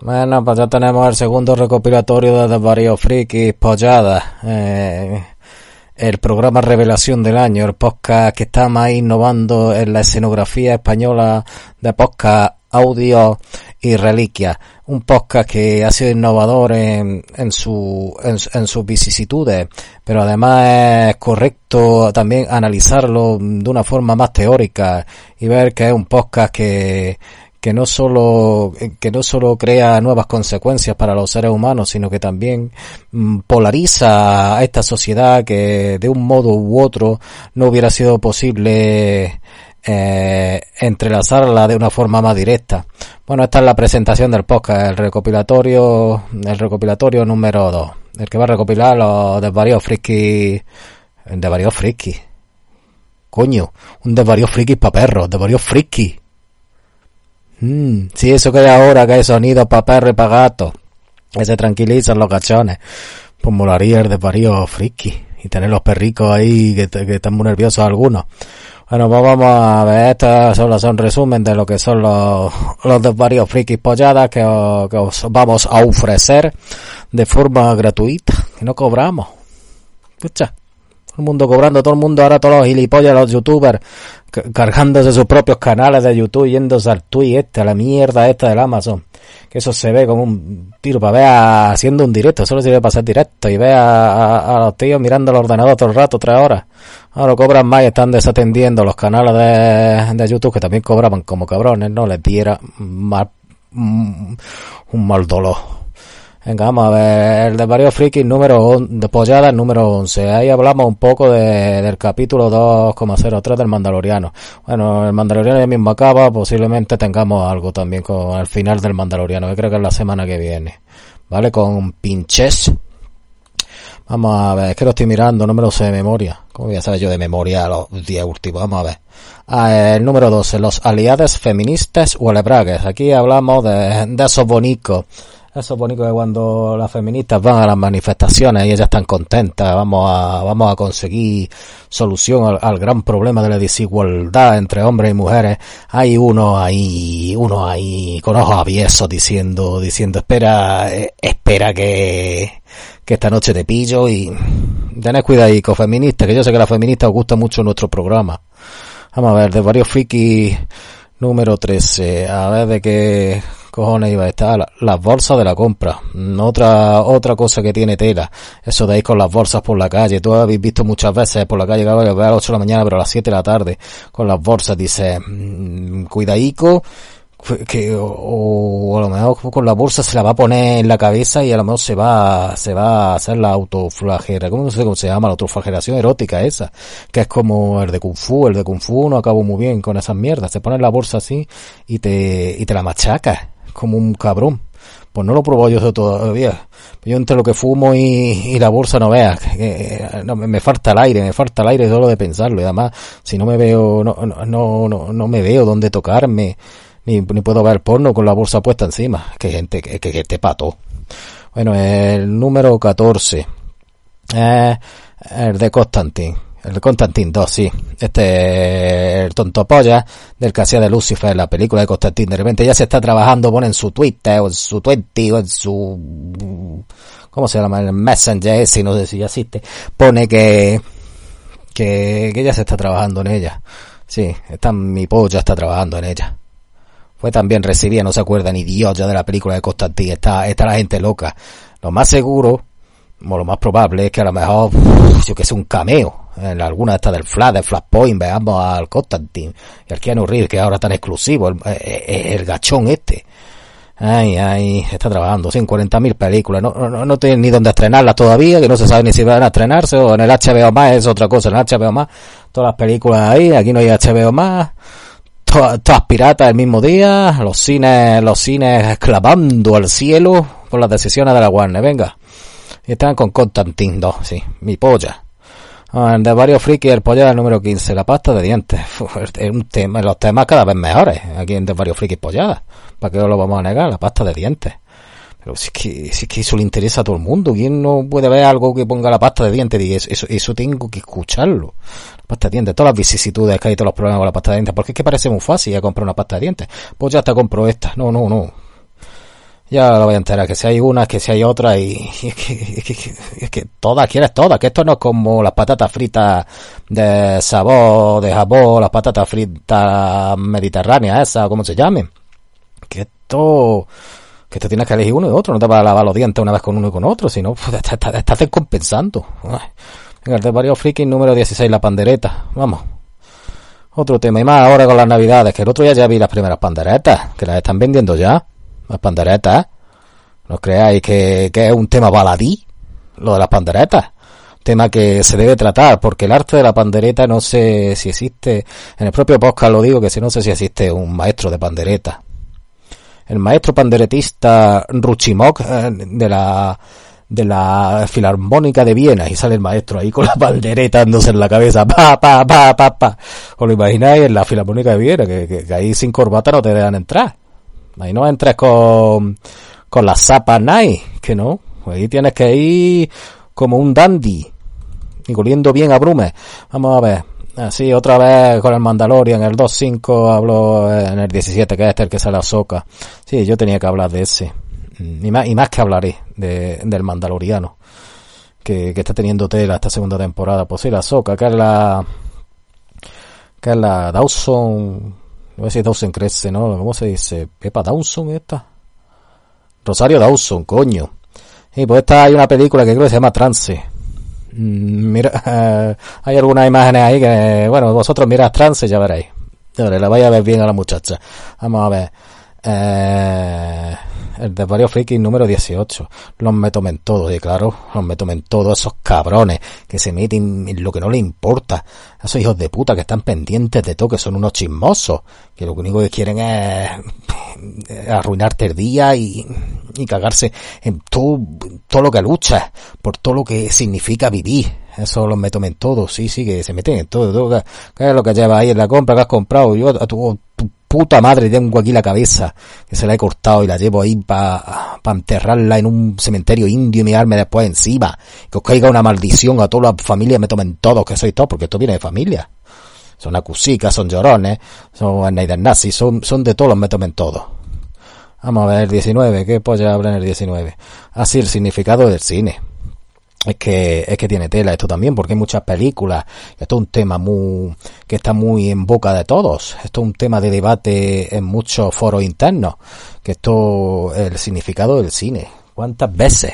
Bueno, pues ya tenemos el segundo recopilatorio de varios frikis polladas. Eh, el programa Revelación del Año, el podcast que está más innovando en la escenografía española de podcast audio y reliquia. Un podcast que ha sido innovador en, en, su, en, en sus vicisitudes, pero además es correcto también analizarlo de una forma más teórica y ver que es un podcast que, que no solo que no solo crea nuevas consecuencias para los seres humanos sino que también mm, polariza a esta sociedad que de un modo u otro no hubiera sido posible eh, entrelazarla de una forma más directa. Bueno, esta es la presentación del podcast, el recopilatorio, el recopilatorio número 2, el que va a recopilar los desvaríos friki, desvaríos friki. Coño, un desvarío friki para perros, desvaríos friki. Mm, sí, eso que hay ahora, que hay sonido para perro y para gato. Que se tranquilizan los cachones. Pues molaría el desvarío friki. Y tener los perricos ahí que, que están muy nerviosos algunos. Bueno, pues vamos a ver, estas solo son resumen de lo que son los, los desvaríos frikis polladas que, que os vamos a ofrecer de forma gratuita. Que no cobramos. Escucha. El mundo cobrando, todo el mundo ahora, todos los gilipollas, los youtubers, ca- cargándose sus propios canales de YouTube, yéndose al tweet este, a la mierda esta del Amazon. Que eso se ve como un tiro para ver haciendo un directo, solo sirve para hacer directo y ver a, a- a los tíos mirando el ordenador todo el rato, tres horas. Ahora cobran más y están desatendiendo los canales de, de YouTube que también cobraban como cabrones, no les diera mal- mm, un mal dolor. Venga, vamos a ver el de varios frikis número on- de pollada número 11. Ahí hablamos un poco de, del capítulo 2,03 del Mandaloriano. Bueno, el Mandaloriano ya mismo acaba, posiblemente tengamos algo también con el final del Mandaloriano, que creo que es la semana que viene. ¿Vale? Con pinches. Vamos a ver, es que lo estoy mirando, no me lo sé de memoria. ¿Cómo voy a saber yo de memoria los 10 últimos? Vamos a ver. Ah, el número 12, los aliados feministas o alebragues. Aquí hablamos de, de esos bonicos. Esos bonicos que cuando las feministas van a las manifestaciones y ellas están contentas, vamos a, vamos a conseguir solución al, gran problema de la desigualdad entre hombres y mujeres. Hay uno ahí, uno ahí con ojos abiertos diciendo, diciendo, espera, eh, espera que, que esta noche te pillo y tened cuidadico, feministas, que yo sé que las feministas os gusta mucho nuestro programa. Vamos a ver, de varios frikis número 13, a ver de qué cojones iba a estar, La- las bolsas de la compra, otra, otra cosa que tiene tela, eso de ir con las bolsas por la calle, tú habéis visto muchas veces por la calle, que a las 8 de la mañana, pero a las 7 de la tarde, con las bolsas, dice, mm, cuidadico, que o, a lo mejor con la bolsa se la va a poner en la cabeza y a lo mejor se va se va a hacer la autoflagera ¿cómo no sé cómo se llama? la autoflagelación erótica esa que es como el de Kung Fu el de Kung Fu no acabó muy bien con esas mierdas. Se pone la bolsa así y te y te la machaca como un cabrón pues no lo he probado yo todavía yo entre lo que fumo y, y la bolsa no veas que- no, me falta el aire me falta el aire solo de pensarlo y además si no me veo no no no, no, me veo dónde tocarme ni, ni puedo ver porno con la bolsa puesta encima. Que gente, que, que, que te pato. Bueno, el número 14. Eh, el de Constantine. El de Constantine 2, sí. Este, el tonto polla del que hacía de Lucifer, la película de Constantine. De repente ya se está trabajando, pone en su Twitter, o en su Twenty, o en su, ¿cómo se llama? El Messenger ese, no sé si ya existe. Pone que, que, que ya se está trabajando en ella. Sí, está, mi polla está trabajando en ella fue tan bien recibida, no se acuerda ni Dios ya de la película de Constantine, está, está la gente loca. Lo más seguro, o lo más probable es que a lo mejor, yo que sé, un cameo, en alguna de estas del Flash, del Flashpoint, veamos al Constantine, y al Keanu Reeves, que ahora tan exclusivo, el, el, el gachón este. Ay, ay, está trabajando, sí, en 40.000 películas, no, no, no tiene ni dónde estrenarlas todavía, que no se sabe ni si van a estrenarse, o en el HBO más es otra cosa, en el HBO más, todas las películas ahí, aquí no hay HBO más, to- todas piratas el mismo día, los cines, los cines clavando al cielo por las decisiones de la Warner, venga. Y están con Constantin 2, sí, mi polla. Ah, de varios frikis, el polla número 15, la pasta de dientes. es un tema, los temas cada vez mejores aquí en de varios frikis polladas. ¿Para qué lo vamos a negar? La pasta de dientes. Pero si es que, si es que eso le interesa a todo el mundo. ¿Quién no puede ver algo que ponga la pasta de dientes? Y eso, eso, tengo que escucharlo. La pasta de dientes, todas las vicisitudes que hay, todos los problemas con la pasta de dientes. Porque es que parece muy fácil comprar una pasta de dientes. Pues ya hasta compro esta. No, no, no. Ya lo voy a enterar, que si hay una, que si hay otra, y, que, es, que, es que todas, quieres todas, que esto no es como las patatas fritas de sabor, de Japón, las patatas fritas mediterráneas, esas, como se llamen. Que esto, que esto tienes que elegir uno y otro, no te vas a lavar los dientes una vez con uno y con otro, sino estás, estás descompensando. Venga, el de varios frikis número 16, la pandereta, vamos. Otro tema, y más ahora con las navidades, que el otro día ya vi las primeras panderetas, que las están vendiendo ya las panderetas. ¿No creáis que, que es un tema baladí? Lo de las panderetas. Tema que se debe tratar, porque el arte de la pandereta no sé si existe. En el propio podcast lo digo que si no sé si existe un maestro de pandereta. El maestro panderetista Ruchimok eh, de la de la Filarmónica de Viena y sale el maestro ahí con la pandereta dándose en la cabeza, pa, pa, pa, pa, pa. ¿Os lo imagináis en la Filarmónica de Viena? Que, que ahí sin corbata no te dejan entrar. Ahí no entres con, con las zapas nice, que no. Ahí tienes que ir como un dandy. Y oliendo bien a brume. Vamos a ver. Así, otra vez con el Mandalorian, el 2.5 hablo en el 17, que es este el que sale a Soca. Sí, yo tenía que hablar de ese. Mm, y más, y más que hablaré de, del Mandaloriano. Que, que está teniendo tela esta segunda temporada. Pues sí, la Soca, que es la, que es la Dawson, no sé si Dawson crece, ¿no? ¿Cómo se dice? ¿Pepa Dawson esta? Rosario Dawson, coño. Y pues esta hay una película que creo que se llama Trance. Mm, mira, hay algunas imágenes ahí que, bueno, vosotros mirad Trance ya veréis. Ya la vais a ver bien a la muchacha. Vamos a ver. Eh, el de varios número 18. Los me tomen todos, y claro, los me tomen todos esos cabrones que se meten en lo que no les importa. Esos hijos de puta que están pendientes de todo, que son unos chismosos, que lo único que quieren es arruinarte el día y, y cagarse en todo, todo lo que lucha, por todo lo que significa vivir. Eso los me tomen todos, sí, sí, que se meten en todo, todo que, es lo que lleva ahí en la compra que has comprado, yo puta madre tengo aquí la cabeza, que se la he cortado y la llevo ahí para pa enterrarla en un cementerio indio y mirarme después encima. Que os caiga una maldición a toda la familia, me tomen todos, que soy todo, porque esto viene de familia. Son acusicas, son llorones, son nazis, son, son de todos me tomen todos. Vamos a ver el 19, ¿qué polla habla en el 19? Así el significado del cine es que es que tiene tela esto también porque hay muchas películas esto es un tema muy que está muy en boca de todos esto es un tema de debate en muchos foros internos que esto el significado del cine cuántas veces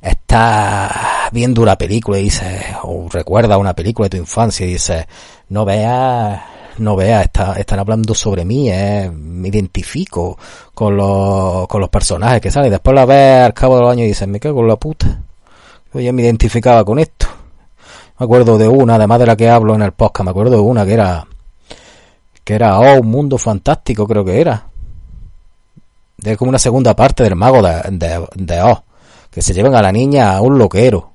estás viendo una película y dices o recuerda una película de tu infancia y dices no veas no veas, está, están hablando sobre mí, eh, me identifico con los, con los personajes que salen. Después la ves al cabo de los años y dices, me cago en la puta yo ya me identificaba con esto. Me acuerdo de una, además de la que hablo en el podcast, me acuerdo de una que era, que era, oh, un mundo fantástico, creo que era. De como una segunda parte del mago de, de, oh, que se llevan a la niña a un loquero.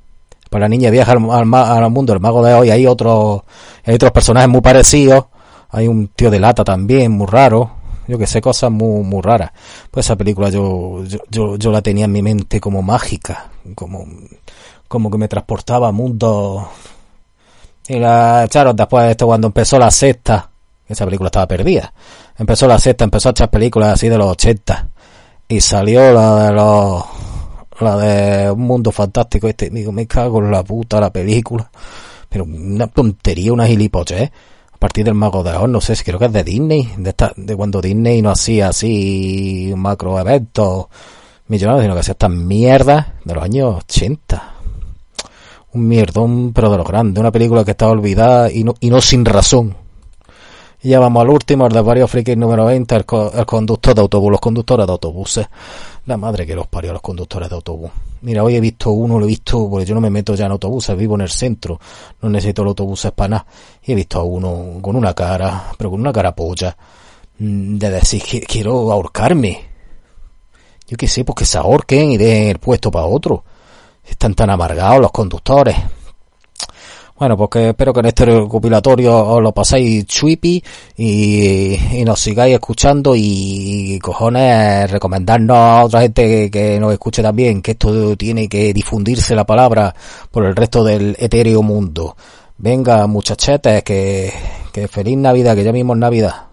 Pues la niña viaja al, al, mundo del mago de hoy, hay otros, hay otros personajes muy parecidos. Hay un tío de lata también, muy raro. Yo que sé, cosas muy, muy raras. Pues esa película yo, yo, yo, yo la tenía en mi mente como mágica, como como que me transportaba a. Y la echaron después de esto cuando empezó la sexta, esa película estaba perdida. Empezó la sexta, empezó a echar películas así de los 80. Y salió la de los la de Un Mundo Fantástico este, digo, me cago en la puta la película. Pero una tontería, una gilipollas, ¿eh? A partir del Mago de Oz, no sé, si creo que es de Disney, de esta, de cuando Disney no hacía así macro evento millonarios, sino que hacía estas mierdas de los años 80 un mierdón, pero de lo grande, una película que estaba olvidada y no, y no sin razón. Y ya vamos al último, el de varios frikis número 20, el, conductor de autobús, los conductores de autobuses. La madre que los parió los conductores de autobús. Mira, hoy he visto uno, lo he visto, porque yo no me meto ya en autobuses, vivo en el centro, no necesito los autobuses para nada. Y he visto a uno con una cara, pero con una cara polla, mm, de decir que quiero ahorcarme. Yo qué sé, pues que se ahorquen y den el puesto para otro están tan amargados los conductores. Bueno, pues espero que en este recopilatorio os lo paséis chuipi y, nos sigáis escuchando y, cojones recomendarnos a otra gente que, nos escuche también, que esto tiene que difundirse la palabra por el resto del etéreo mundo. Venga, muchachetes, que, que feliz Navidad, que ya mismo es Navidad.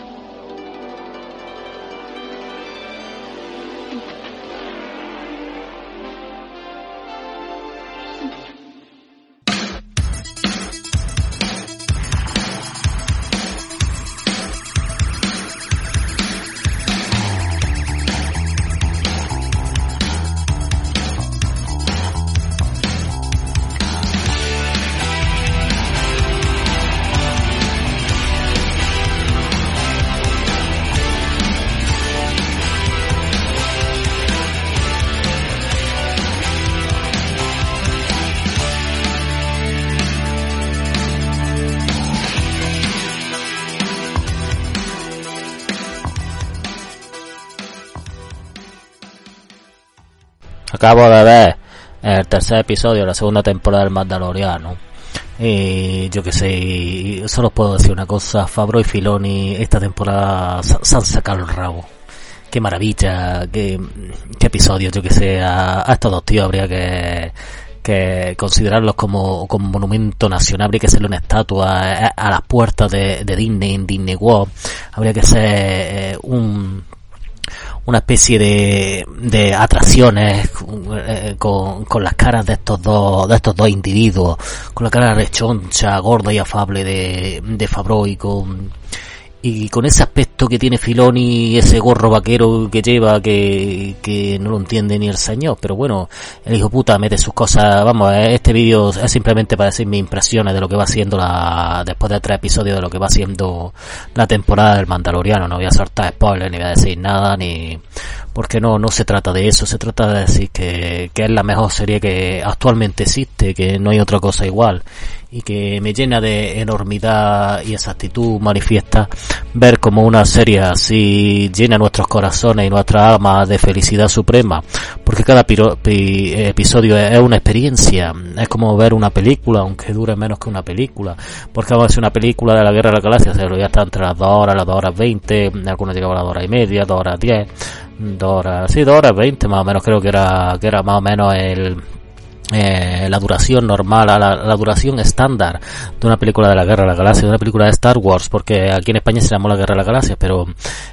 Acabo de ver el tercer episodio de la segunda temporada del Mandaloriano. Y yo que sé, solo puedo decir una cosa, Fabro y Filoni esta temporada se han sacado el rabo. Qué maravilla, qué, qué episodio, yo que sé, a, estos dos tíos habría que, que considerarlos como, como monumento nacional, habría que hacerle una estatua a, las puertas de, Disney en Disney World, habría que ser eh, un una especie de, de atracciones eh, con, con las caras de estos dos de estos dos individuos con la cara rechoncha gorda y afable de, de Fabro y con y con ese aspecto que tiene Filoni, ese gorro vaquero que lleva, que, que no lo entiende ni el señor, pero bueno, el hijo puta mete sus cosas, vamos, este vídeo es simplemente para decir mis impresiones de lo que va siendo la, después de tres episodios de lo que va siendo la temporada del Mandaloriano, no voy a soltar spoilers, ni voy a decir nada, ni, porque no, no se trata de eso, se trata de decir que, que es la mejor serie que actualmente existe, que no hay otra cosa igual y que me llena de enormidad y exactitud manifiesta ver como una serie así llena nuestros corazones y nuestra alma de felicidad suprema, porque cada episodio es una experiencia, es como ver una película, aunque dure menos que una película, porque vamos a una película de la Guerra de la Galaxia, se lo ya está entre las 2 horas, las 2 horas 20, algunos llegaban a las 2 horas y media, 2 horas 10, 2 horas, sí, 2 horas 20 más o menos creo que era, que era más o menos el eh, la duración normal, a la, duración estándar de una película de la Guerra de la Galaxia, de una película de Star Wars, porque aquí en España se llamó la Guerra de la Galaxia, pero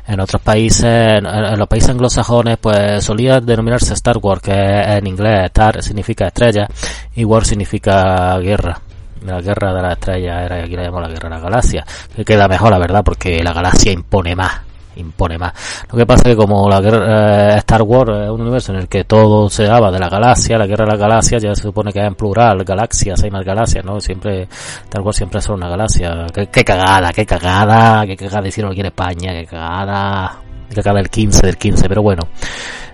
en otros países, en, los países anglosajones, pues solía denominarse Star Wars, que en inglés Star significa estrella y War significa guerra. La guerra de la estrella era aquí la llamamos la guerra de la galaxia que queda mejor la verdad porque la galaxia impone más impone más. Lo que pasa es que como la guerra, eh, Star Wars es un universo en el que todo se daba de la galaxia, la guerra de la galaxia ya se supone que es en plural, galaxias, hay más galaxias, ¿no? Siempre, Star Wars siempre es una galaxia. Qué, cagada, qué cagada, qué cagada hicieron aquí en España, qué cagada, qué cagada el 15 del 15, pero bueno.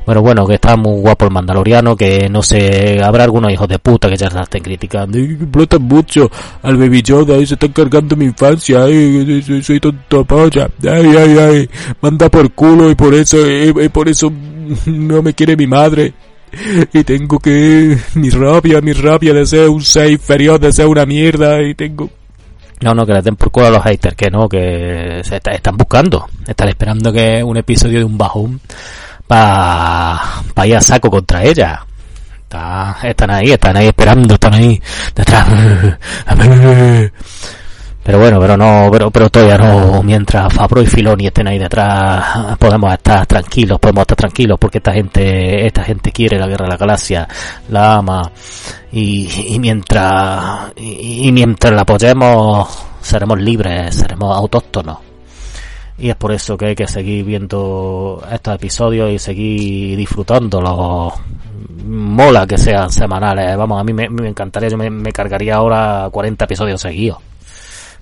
Bueno, bueno, que está muy guapo el Mandaloriano, que no sé, habrá algunos hijos de puta que ya estén criticando. Explotan mucho al Baby Yoda y se están cargando mi infancia. Ay, soy, soy tonto polla. Ay, ay, ay. Manda por culo y por eso, y, por eso no me quiere mi madre. Y tengo que, mi rabia, mi rabia de ser un ser inferior, de ser una mierda y tengo no, no, que le den por culo a los haters, que no, que se están buscando. Están esperando que un episodio de un bajón para pa ir a saco contra ella. Está, están ahí, están ahí esperando, están ahí detrás. Pero bueno, pero no, pero, pero todavía no, mientras Fabro y Filoni estén ahí detrás, podemos estar tranquilos, podemos estar tranquilos porque esta gente, esta gente quiere la guerra de la galaxia, la ama, y, y mientras, y, mientras la apoyemos, seremos libres, seremos autóctonos. Y es por eso que hay que seguir viendo estos episodios y seguir disfrutándolos mola que sean semanales. Vamos a mí me, encantaría yo me, cargaría ahora 40 episodios seguidos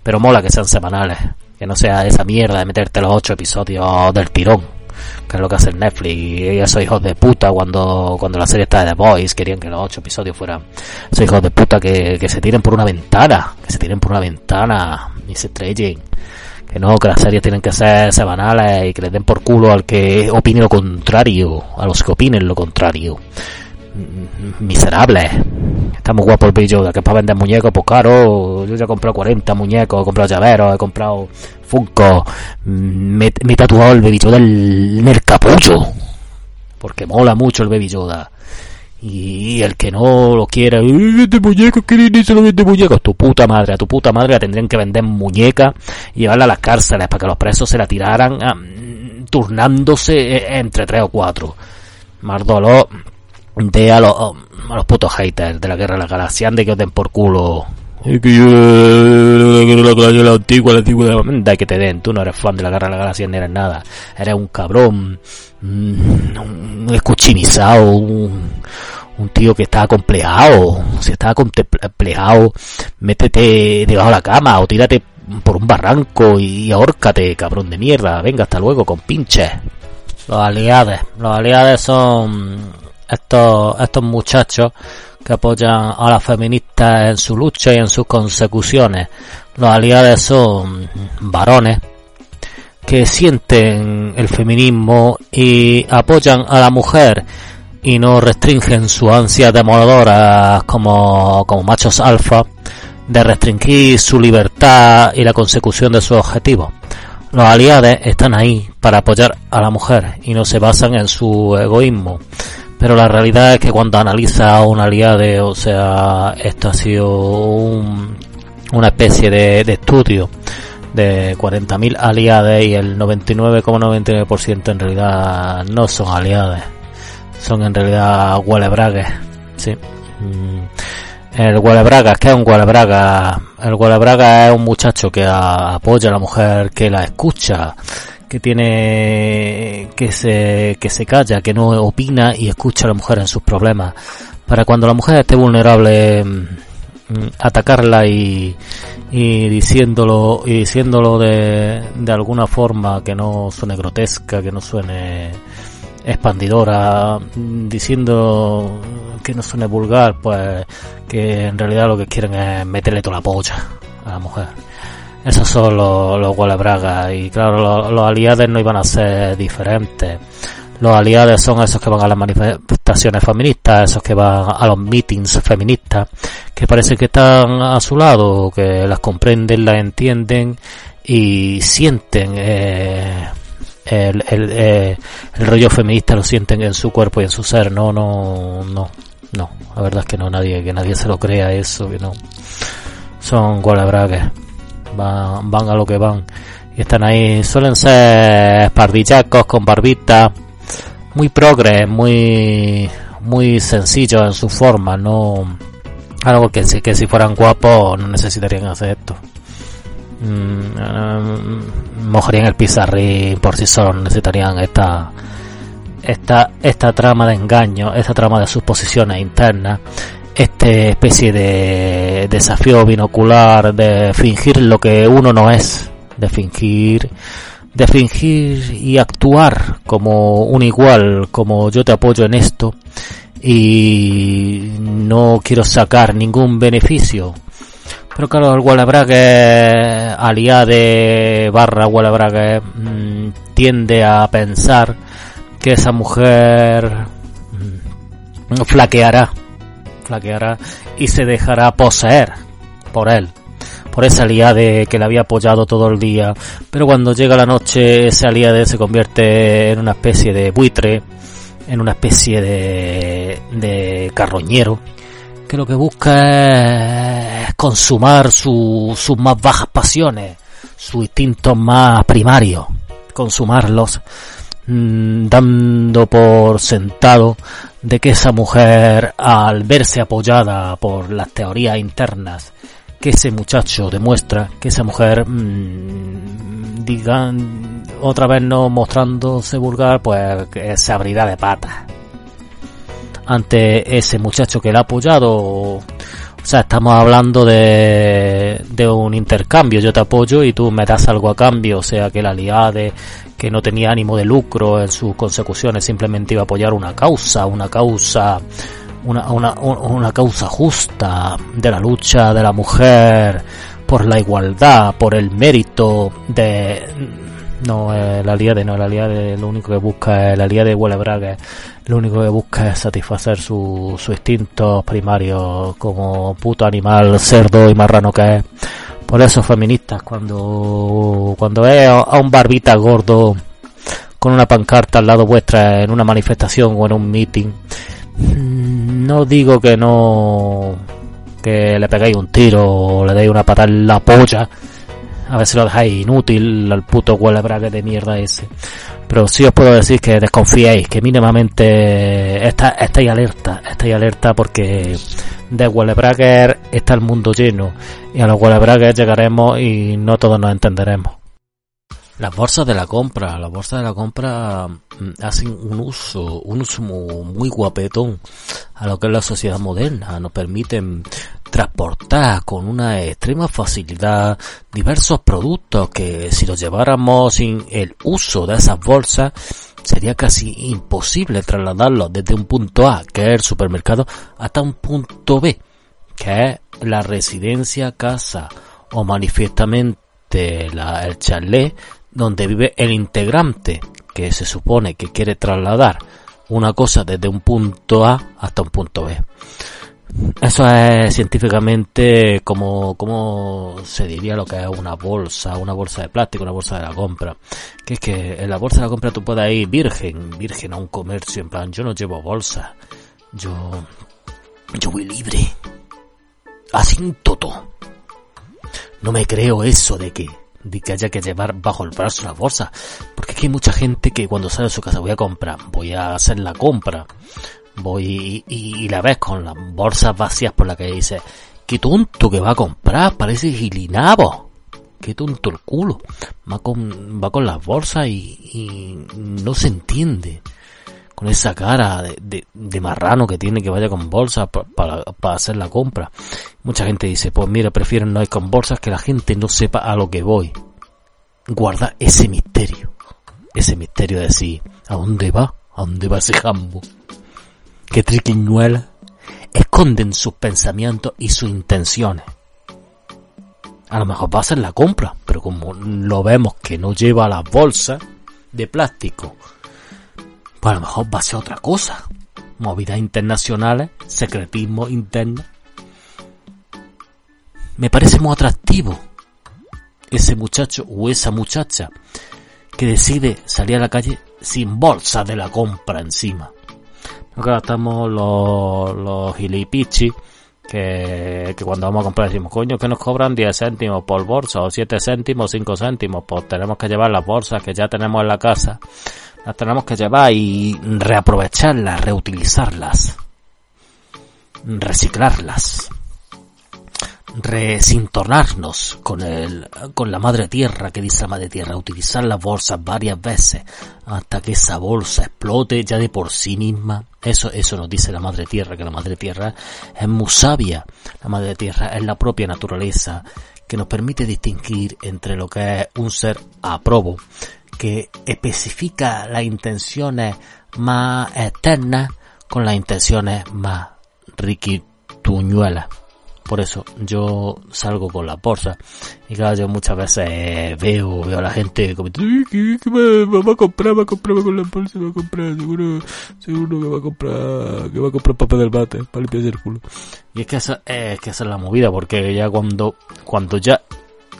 pero mola que sean semanales que no sea esa mierda de meterte los 8 episodios del tirón que es lo que hace Netflix y esos hijos de puta cuando, cuando la serie está de The Boys querían que los ocho episodios fueran esos hijos de puta que, que se tiren por una ventana, que se tiren por una ventana y se. Que no, que las series tienen que ser semanales y que les den por culo al que opine lo contrario, a los que opinen lo contrario. Miserables. Está muy guapo el Baby Yoda, que para vender muñecos, pues caro. Yo ya he comprado 40 muñecos, he comprado llaveros, he comprado Funko. Mm, Me, me he tatuado el Baby Yoda en el capullo. Porque mola mucho el Baby Yoda. Y el que no lo quiera, "Ay, vende muñecos, que ni se lo vende muñecos. Tu puta madre, a tu puta madre la tendrían que vender muñeca y llevarla a las cárceles para que los presos se la tiraran turnándose eh, entre tres o cuatro. Más dolor de a los, a los putos haters de la guerra de la galaxia, de que os den por culo. Es que yo la guerra de la galaxia la antigua, la antigua, de la- que te den. Tú no eres fan de la guerra de la galaxia ni eres nada. Eres un cabrón, mm, un escuchinizado, un, un tío que está complejado. Si está complejado, métete debajo de la cama o tírate por un barranco y ahórcate, cabrón de mierda. Venga, hasta luego, con pinches. Los aliados. Los aliados son estos, estos muchachos que apoyan a las feministas en su lucha y en sus consecuciones. Los aliados son varones que sienten el feminismo y apoyan a la mujer y no restringen su ansia demoradoras como, como machos alfa de restringir su libertad y la consecución de sus objetivos. Los aliados están ahí para apoyar a la mujer y no se basan en su egoísmo. Pero la realidad es que cuando analiza un aliado, o sea, esto ha sido un- una especie de, estudio de 40.000 aliados y el 99,99% en realidad no son aliados. Son en realidad huelebragues. Sí. Mm. El huelebraga, ¿qué es un huelebraga? El huelebraga es un muchacho que apoya a la mujer, que la escucha, que tiene, que se, que se calla, que no opina y escucha a la mujer en sus problemas. Para cuando la mujer esté vulnerable, mm, atacarla y, y diciéndolo, y diciéndolo de, de alguna forma que no suene grotesca, que no suene expandidora, mm, diciendo que no suene vulgar, pues que en realidad lo que quieren es meterle toda la polla a la mujer. Esos son los, los bragas y claro, los, los aliados no iban a ser diferentes. Los aliados son esos que van a las manifestaciones feministas, esos que van a los meetings feministas, que parece que están a su lado, que las comprenden, las entienden y sienten eh, el, el, eh, el rollo feminista, lo sienten en su cuerpo y en su ser. No, no, no, no. La verdad es que no, nadie, que nadie se lo crea eso, que no. Son gualabragues. Van, van a lo que van. Y están ahí, suelen ser pardillacos con barbita, muy progres, muy, muy sencillos en su forma, no, algo que que si fueran guapos no necesitarían hacer esto. Mm, mojarían el pizarrín por sí solos, necesitarían esta, esta, esta trama de engaño, esta trama de sus posiciones internas, esta especie de desafío binocular de fingir lo que uno no es, de fingir, de fingir y actuar como un igual, como yo te apoyo en esto y no quiero sacar ningún beneficio. Pero claro, el Wallabrague, aliade barra Wallabrague, mmm, tiende a pensar que esa mujer mmm, flaqueará, flaqueará y se dejará poseer por él, por ese aliade que le había apoyado todo el día. Pero cuando llega la noche, ese aliade se convierte en una especie de buitre, en una especie de, de carroñero, que lo que busca es consumar su, sus más bajas pasiones, sus instintos más primarios, consumarlos, mmm, dando por sentado de que esa mujer, al verse apoyada por las teorías internas que ese muchacho demuestra, que esa mujer, mmm, digan, otra vez no mostrándose vulgar, pues se abrirá de patas ante ese muchacho que le ha apoyado O sea, estamos hablando de, de un intercambio. Yo te apoyo y tú me das algo a cambio. O sea, que la Liade, que no tenía ánimo de lucro en sus consecuciones, simplemente iba a apoyar una causa, una causa, una, una, una causa justa de la lucha de la mujer por la igualdad, por el mérito de no, eh, la Liade no, la Liade lo único que busca es, la Liade de Huele Braga, lo único que busca es satisfacer sus su instintos primarios como puto animal, cerdo y marrano que es. Por eso feministas, cuando, cuando ve a un barbita gordo con una pancarta al lado vuestra en una manifestación o en un meeting, mm, no digo que no, que le pegáis un tiro o le deis una patada en la polla, a ver si lo dejáis inútil al puto braga de mierda ese. Pero sí os puedo decir que desconfiéis, que mínimamente está, estáis alerta, estáis alerta porque de huele está el mundo lleno y a los huele llegaremos y no todos nos entenderemos. Las bolsas de la compra, las bolsas de la compra mm, hacen un uso, un uso muy, guapetón a lo que es la sociedad moderna. Nos permiten transportar con una extrema facilidad diversos productos que si los lleváramos sin el uso de esas bolsas sería casi imposible trasladarlos desde un punto A, que es el supermercado, hasta un punto B, que es la residencia, casa o manifiestamente el chalet donde vive el integrante que se supone que quiere trasladar una cosa desde un punto A hasta un punto B. Eso es científicamente como, como se diría lo que es una bolsa, una bolsa de plástico, una bolsa de la compra. Que es que en la bolsa de la compra tú puedes ir virgen, virgen a un comercio, en plan, yo no llevo bolsa, yo, yo voy libre. Así todo. No me creo eso de que de que haya que llevar bajo el brazo una bolsa. Porque aquí hay mucha gente que cuando sale de su casa voy a comprar, voy a hacer la compra, voy y, la ves con las bolsas vacías por la que dice, qué tonto que va a comprar, parece gilinabo. Qué tonto el culo. Va con, va con las bolsas y, y no se entiende con esa cara de, de, marrano que tiene que vaya con bolsas para, hacer la compra. Mucha gente dice, pues mira, prefiero no ir con bolsas que la gente no sepa a lo que voy. Guarda ese misterio. Ese misterio de decir, ¿a dónde va? ¿A dónde va ese jambo? Que triquiñuela esconden sus pensamientos y sus intenciones. A lo mejor va a hacer la compra, pero como lo vemos que no lleva las bolsas de plástico pues a lo mejor va a ser otra cosa. Movidas internacionales, secretismo interno. Me parece muy atractivo ese muchacho o esa muchacha que decide salir a la calle sin bolsa de la compra encima. Acá estamos los, los gilipichi que, que cuando vamos a comprar decimos, coño, que nos cobran 10 céntimos por bolsa o 7 céntimos, 5 céntimos, pues tenemos que llevar las bolsas que ya tenemos en la casa las tenemos que llevar y reaprovecharlas, reutilizarlas, reciclarlas, resintonarnos con el, con la madre tierra, que dice la madre tierra, utilizar las bolsas varias veces hasta que esa bolsa explote ya de por sí misma. Eso, eso nos dice la madre tierra, que la madre tierra es muy sabia. La madre tierra es la propia naturaleza que nos permite distinguir entre lo que es un ser aprobo que especifica las intenciones más externas con las intenciones más riquituñuelas. Por eso yo salgo con la bolsa. Y claro, yo muchas veces veo, veo a la gente ¿qué, va, a comprar? Va a comprar con la bolsa, va a comprar, seguro, seguro que va a comprar, que va a comprar papel del bate para limpiarse el culo. Y es que esa, es que esa es la movida, porque ya cuando, cuando ya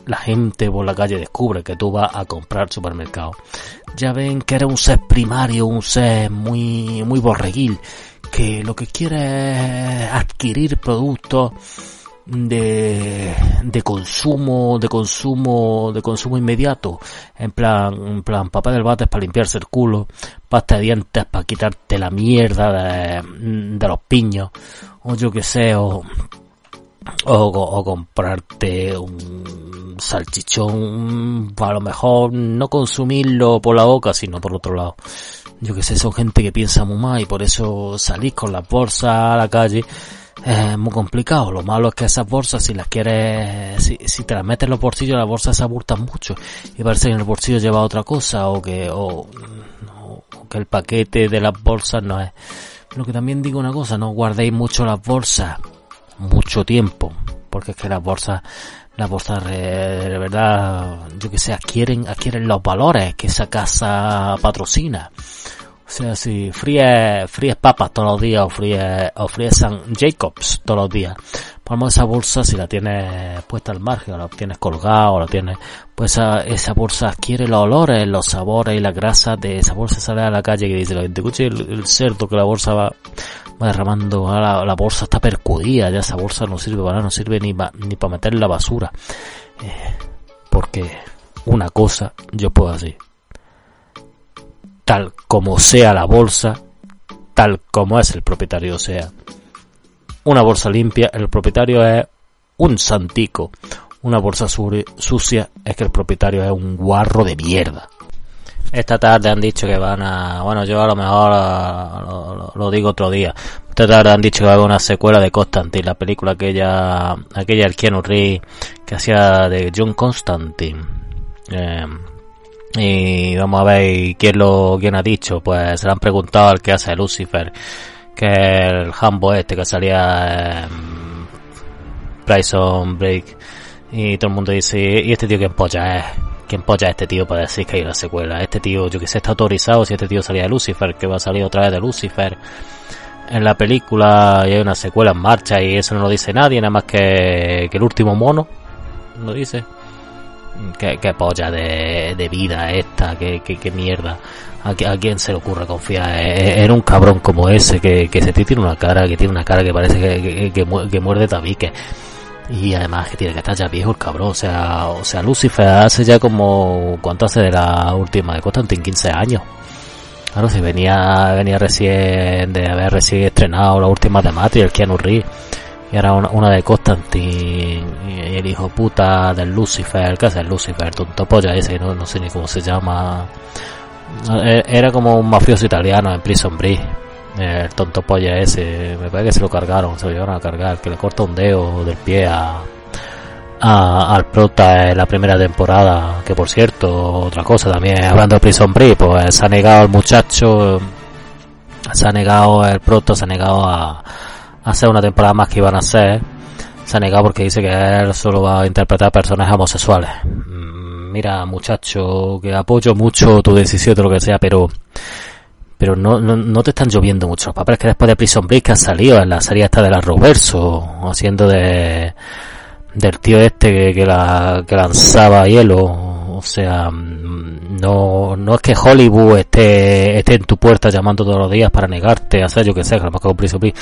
la gente por la calle descubre que tú vas a comprar supermercado. Ya ven que eres un ser primario, un ser muy, muy borreguil, que lo que quiere es adquirir productos de, de consumo, de consumo, de consumo inmediato. En plan, en plan, papel del bate para limpiarse el culo, pasta de dientes para quitarte la mierda de, de los piños, o yo que sé, o, o, o comprarte un salchichón, a lo mejor no consumirlo por la boca, sino por otro lado. Yo que sé, son gente que piensa muy mal y por eso salís con la bolsa a la calle es muy complicado. Lo malo es que esas bolsas, si las quieres, si, si te las metes en los bolsillos, las bolsas se abultan mucho. Y parece que en el bolsillo lleva otra cosa, o que, o, o que el paquete de las bolsas no es. Lo que también digo una cosa, no guardéis mucho las bolsas, mucho tiempo, porque es que las bolsas, las bolsas de, de verdad, yo que sé, adquieren, adquieren los valores que esa casa patrocina. O sea, si fríes, fríes papas todos los días o fríes, o fríes San Jacobs todos los días, ponemos esa bolsa si la tienes puesta al margen o la tienes colgada o la tienes, pues esa, bolsa adquiere los olores, los sabores y las grasas de esa bolsa sale a la calle que dice la gente, escuche el, el cerdo que la bolsa va, derramando, ahora la, bolsa está percudida, ya esa bolsa no sirve para nada, no sirve ni ni para meter la basura. Eh, porque una cosa yo puedo decir tal como sea la bolsa, tal como es el propietario sea. Una bolsa limpia, el propietario es un santico. Una bolsa sucia es que el propietario es un guarro de mierda. Esta tarde han dicho que van a... Bueno, yo a lo mejor lo, lo, lo digo otro día. Esta tarde han dicho que va a haber una secuela de Constantine, la película aquella... Aquella el Keanu Reeves que hacía de John Constantine. Eh, y vamos a ver quién lo quién ha dicho pues se le han preguntado al que hace Lucifer que el Hambo este que salía en Prison Break y todo el mundo dice y este tío quién polla es quién polla es este tío para decir que hay una secuela este tío yo que sé está autorizado si este tío salía de Lucifer que va a salir otra vez de Lucifer. En la película y hay una secuela en marcha y eso no lo dice nadie nada más que, que el último mono lo dice. Qué, qué polla de, de, vida esta, qué, qué, qué mierda. ¿A, ¿A, quién se le ocurre confiar en un cabrón como ese que, que se tiene una cara, que tiene una cara que parece que, que, que, muerde tabique? Y además que tiene que estar ya viejo el cabrón, o sea, o sea, Lucifer hace ya como, ¿cuánto hace de la última de Constantine? 15 años. Claro, si venía, venía recién, de haber recién estrenado la última de Matrix, el Keanu Reeves y ahora una, una de Constantine y el hijo puta del Lucifer, ¿qué hace el Lucifer? Tonto polla ese, no sé ni cómo se llama. Era como un mafioso italiano en Prison Break. El tonto polla ese, me parece que se lo cargaron, se lo llevaron a cargar, que le corta un dedo del pie a, al prota en la primera temporada, que por cierto, otra cosa también, hablando de Prison Break, pues se ha negado el muchacho, se ha negado el prota, se ha negado a, hacer una temporada más que iban a hacer, se ha negado porque dice que él solo va a interpretar personajes homosexuales. Mira, muchacho, que apoyo mucho tu decisión de lo que sea, pero pero no, no, no te están lloviendo muchos papeles que después de Prison Break que han salido en la serie esta de la Roverso, haciendo de del tío este que, que, la, que lanzaba hielo, o sea, no, no es que Hollywood esté, esté en tu puerta llamando todos los días para negarte hacer yo que sé, que a lo mejor con Prison Break,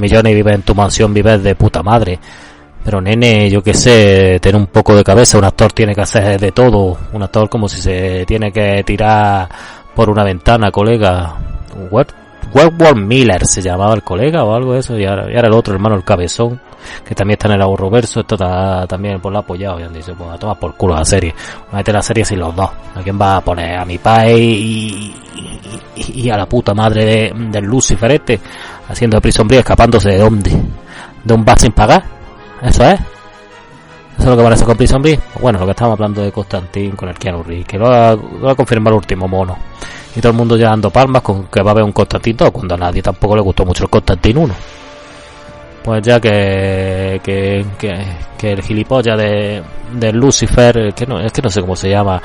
millones y vives en tu mansión, vives de puta madre. Pero nene, yo que sé, tener un poco de cabeza, un actor tiene que hacer de todo, un actor como si se tiene que tirar por una ventana, colega. Wentworth Miller se llamaba el colega o algo de eso, y ahora, y ahora el otro hermano, el cabezón, que también está en el ahorro verso, esto está también por la apoyado, y han dicho, pues a tomar por culo la serie, mete la serie sin los dos, ¿a quién va a poner? A mi padre y, a la puta madre de, del este, haciendo break, escapándose de dónde, de un bar sin pagar, eso es. Eso es lo que parece con Prison Break. Bueno, lo que estábamos hablando de Constantin con el Keanu Reeves, que lo ha, lo ha confirmado el último mono y todo el mundo ya dando palmas con que va a haber un Constantine 2 cuando a nadie tampoco le gustó mucho el Constantine 1 pues ya que que, que, que el gilipollas de, de Lucifer que no es que no sé cómo se llama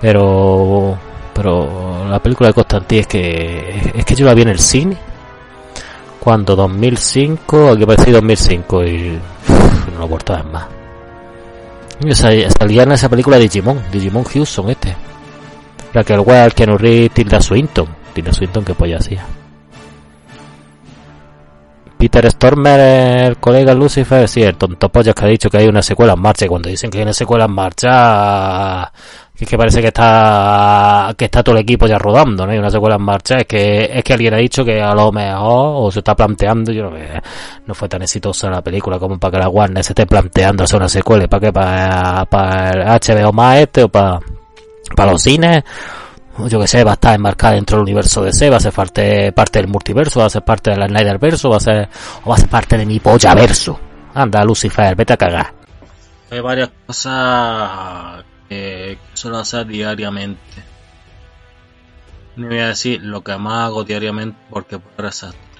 pero pero la película de Constantine es que es que yo la vi en el cine cuando 2005 aquí parece 2005 y uf, no lo he vuelto a ver más salía en esa película de Digimon Digimon Houston este la que el Well, Keanu Reeves, Tilda Swinton. Tilda Swinton, que polla hacía. Peter Stormer, el colega Lucifer, sí, el tonto pollo que ha dicho que hay una secuela en marcha. Y cuando dicen que hay una secuela en marcha, es que parece que está, que está todo el equipo ya rodando, ¿no? Hay una secuela en marcha. Es que, es que alguien ha dicho que a lo mejor, o se está planteando, yo no, no fue tan exitosa la película como para que la Warner se esté planteando hacer una secuela. ¿Para qué? ¿Para, el HBO más este o para, para los cines yo que sé, va a estar enmarcada dentro del universo de C, va a ser parte, parte del multiverso, va a ser parte del Snyderverso, va a ser, o va a ser parte de mi polla verso. Anda, Lucifer, vete a cagar. Hay varias cosas suelo hacer diariamente. No voy a decir lo que más hago diariamente porque puede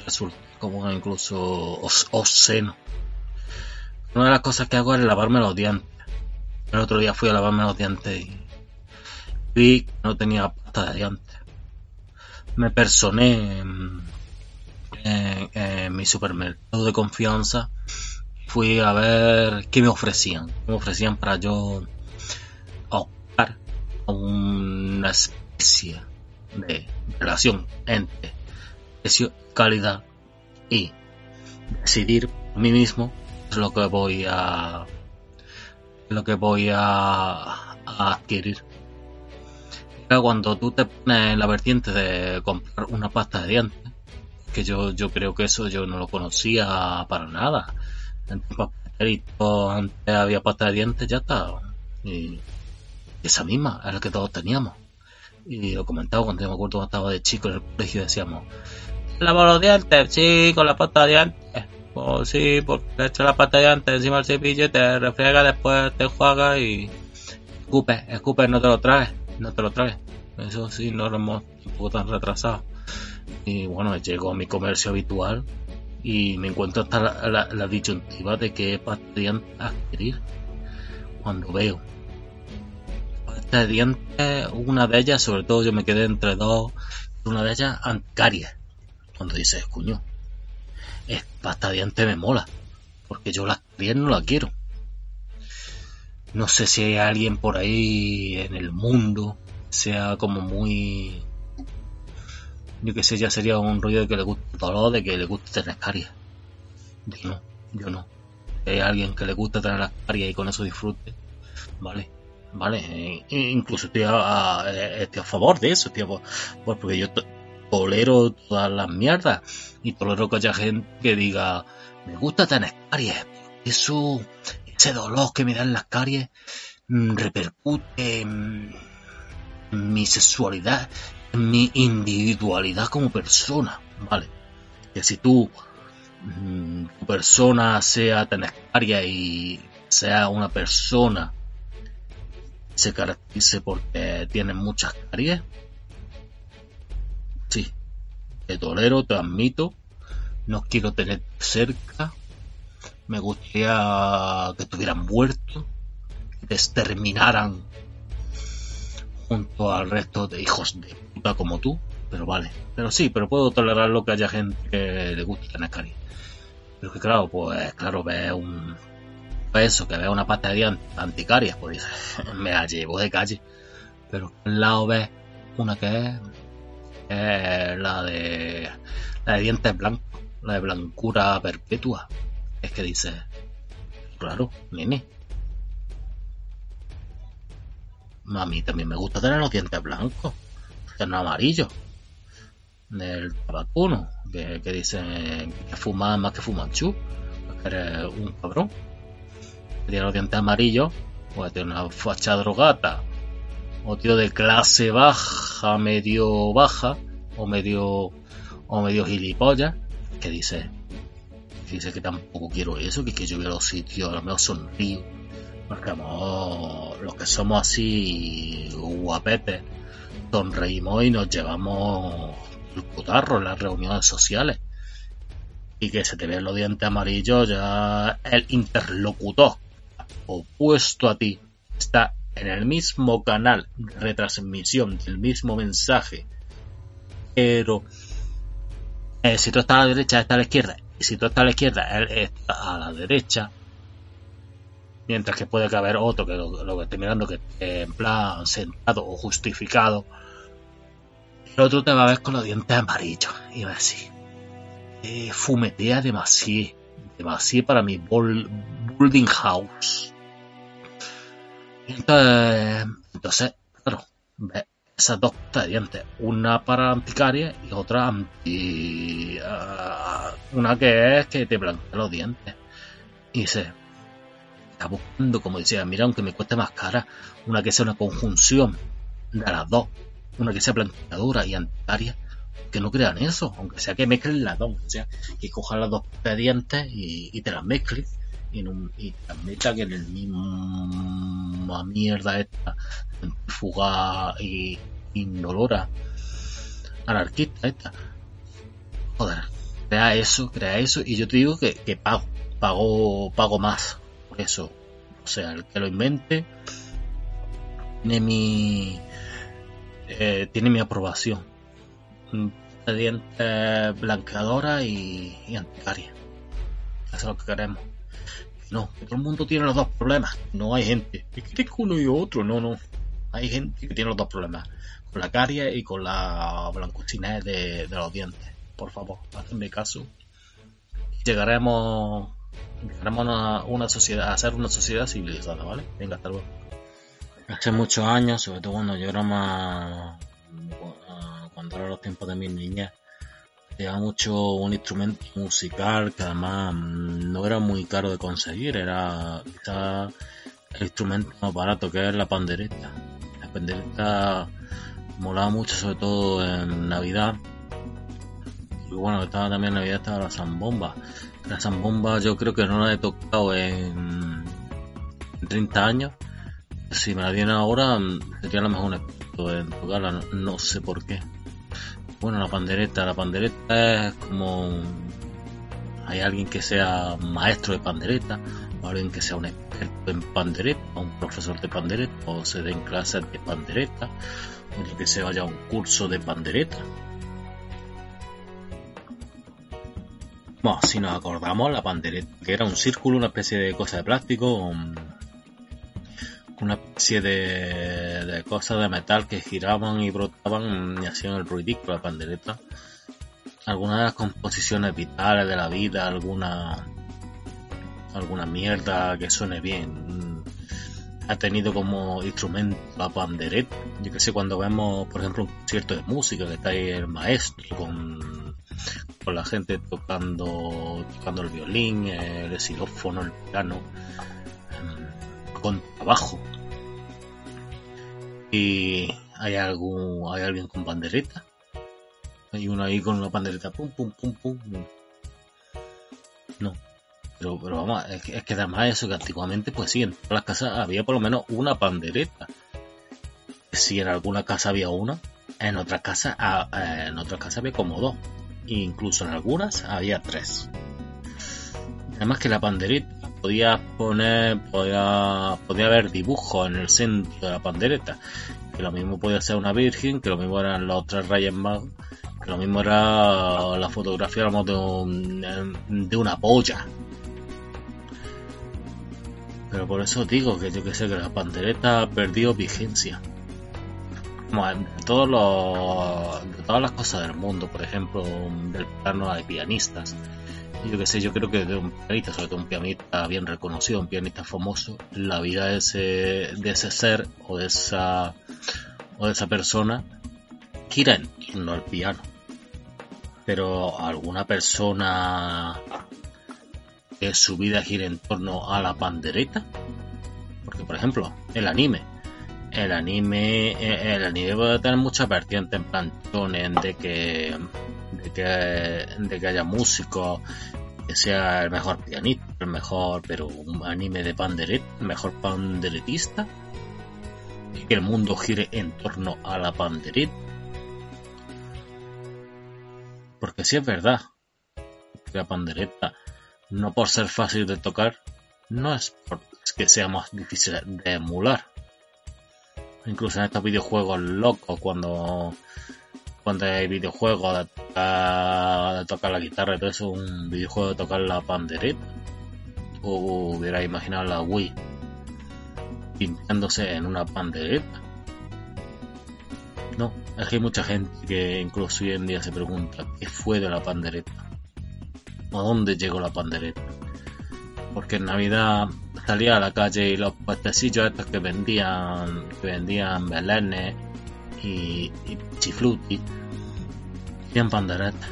resultar como incluso obsceno. Una de las cosas que hago es lavarme los dientes. El otro día fui a lavarme los dientes y vi que no tenía pasta de dientes. Me personé en, mi supermercado de confianza. Fui a ver qué me ofrecían. ¿Qué me ofrecían para yo una especie de relación entre precio, calidad y decidir por mí mismo lo que voy a lo que voy a, adquirir. Cuando tú te pones en la vertiente de comprar una pasta de dientes que yo yo creo que eso yo no lo conocía para nada. Antes había pasta de dientes ya está. Y esa misma era la que todos teníamos y lo comentaba cuando yo me acuerdo cuando estaba de chico en el colegio decíamos lava los dientes sí con la pasta de dientes pues sí, porque le echas la pata antes encima del cepillo, te refriega, después te juega y escupe, escupe, no te lo traes, no te lo traes. Eso sí, no lo hemos un poco tan retrasado. Y bueno, llego a mi comercio habitual y me encuentro hasta la, disyuntiva de qué pasta de dientes adquirir cuando veo. De dientes, una de ellas, sobre todo yo me quedé entre dos, una de ellas anticaria. Cuando dices, cuño, es pasta dientes me mola. Porque yo la no la quiero. No sé si hay alguien por ahí en el mundo sea como muy. Yo que sé, ya sería un rollo de que le guste el dolor, de que le guste tener caries. Yo no, yo no. Hay alguien que le guste tener las caries y con eso disfrute, vale, vale. E incluso estoy a, estoy a favor de eso, tío, porque yo tolero todas las mierdas y tolero que haya gente que diga, me gusta tener caries, eso, ese dolor que me dan las caries mm, repercute en, mi sexualidad, en mi individualidad como persona, ¿vale? Que si tú, mm, tu persona sea tener caries y sea una persona se caracterice porque tiene muchas caries, Sí, te tolero, te admito, no quiero tener cerca, me gustaría que estuvieran muertos, que te exterminaran junto al resto de hijos de puta como tú, pero vale, pero sí, pero puedo tolerar lo que haya gente que le guste tener cari. Pero que claro, pues claro, ve un eso, que vea una pata de anticarias, pues me la llevo de calle. Pero al lado ves una que es la de la de dientes blancos, la de blancura perpetua. Es que dice, claro, nene. A mí también me gusta tener los dientes blancos, que no amarillos. Del tabacuno, que, que dicen que fuman más que fumanchu, que eres un cabrón. Tiene los dientes amarillos, pues tiene una facha drogata o tío de clase baja, medio baja, o medio, o medio gilipollas, que dice, que dice que tampoco quiero eso, que, que yo veo los sitios, a lo mejor sonrío, porque vamos, los que somos así guapetes, sonreímos y nos llevamos el putarro en las reuniones sociales. Y que se te vean los dientes amarillos, ya el interlocutor opuesto a ti está en el mismo canal de retransmisión del mismo mensaje, pero eh, si tú estás a la derecha, está a la izquierda, y si tú estás a la izquierda, él está a la derecha, mientras que puede haber otro que lo, que esté mirando que esté en plan sentado o justificado, el otro te va a ver con los dientes amarillos. Y va a decir, eh, fumetea demasiado, demasiado para mi building house. Entonces, claro, esas dos dientes, una para anticaria y otra anti. Uh, una que es que te blanquea los dientes. Y se está buscando, como decía, mira, aunque me cueste más cara, una que sea una conjunción de las dos. una que sea planificadora y anticaria, que no crean eso, aunque sea que mezclen las dos, o sea, que cojan las dos expedientes y, te las mezclen y, te las metan en el mismo mierda esta, fugaz y indolora, anarquista esta. Joder, crea eso, crea eso, y yo te digo que, que pago, pago, pago más por eso. O sea, el que lo invente tiene mi eh, tiene mi aprobación. Expediente blanqueadora y, y anticaria. Eso es lo que queremos. No, todo el mundo tiene los dos problemas. No hay gente. Que tengo uno y otro. No, no. Hay gente que tiene los dos problemas. Con la caria y con la blancocinés de, de los dientes. Por favor, hazme caso. Llegaremos, llegaremos a una sociedad, a ser una sociedad civilizada, ¿vale? Venga, hasta luego. Hace muchos años, sobre todo cuando yo era más, cuando era los tiempos de mi niñez, llevaba mucho un instrumento musical que además mm, no era muy caro de conseguir, era el instrumento más barato que es la pandereta. La pandereta molaba mucho, sobre todo en Navidad. Y bueno, estaba también en Navidad, estaba la zambomba. La zambomba yo creo que no la he tocado en, en 30 años. Si me la dieran ahora, sería a lo mejor un en tocarla, no sé por qué. Bueno, la pandereta, la pandereta es como hay alguien que sea maestro de pandereta, o alguien que sea un experto en pandereta, o un profesor de pandereta, o se den clases de pandereta, o que se vaya a un curso de pandereta. Bueno, si nos acordamos, la pandereta, que era un círculo, una especie de cosa de plástico, una especie de, cosas de metal que giraban y brotaban y hacían el ruidico la pandereta. Algunas de las composiciones vitales de la vida, alguna alguna mierda que suene bien. mm, Ha tenido como instrumento la pandereta. Yo que sé, cuando vemos, por ejemplo, un concierto de música que está ahí el maestro con, con la gente tocando, tocando el violín, el xilófono, el piano, em, con trabajo. Y hay algún, hay alguien con pandereta. Hay uno ahí con una pandereta, pum, pum, pum, pum. No. Pero, pero vamos, es que, es que además eso que antiguamente, pues sí, en todas las casas había por lo menos una pandereta. Si en alguna casa había una, en otras casas, ah, eh, en otras casas había como dos. Incluso en algunas había tres. Además que la pandereta podía poner, podía, podía haber dibujos en el centro de la pandereta. Que lo mismo podía ser una virgen, que lo mismo eran los tres reyes magos, que lo mismo era la fotografía de, un- de una polla. Pero por eso digo que yo que sé que la pandereta ha perdido vigencia. Como en todos los, de todas las cosas del mundo, por ejemplo, del plano hay pianistas. Yo que sé, yo creo que de un pianista, sobre todo un pianista bien reconocido, un pianista famoso, la vida de ese, de ese ser o de esa, o de esa persona gira en torno al piano. Pero alguna persona que su vida gira en torno a la pandereta, porque por ejemplo, el anime, el anime, eh, el anime puede tener muchas vertientes en plan shonen, de que, de que, de que haya músicos, que sea el mejor pianista, el mejor, pero un anime de pandereta, el mejor panderetista, y que el mundo gire en torno a la pandereta. Porque si es verdad que la pandereta, no por ser fácil de tocar, no es porque que sea más difícil de emular. Incluso en estos videojuegos locos, cuando cuando hay videojuegos de tocar, la guitarra todo eso, un videojuego de tocar la pandereta. O hubiera imaginado la Wii pintándose en una pandereta. No, es que hay mucha gente que incluso hoy en día se pregunta qué fue de la pandereta. ¿A dónde llegó la pandereta? Porque en Navidad salía a la calle y los puestecillos estos que vendían, que vendían belenes y, y chifluti, tenían pandereta.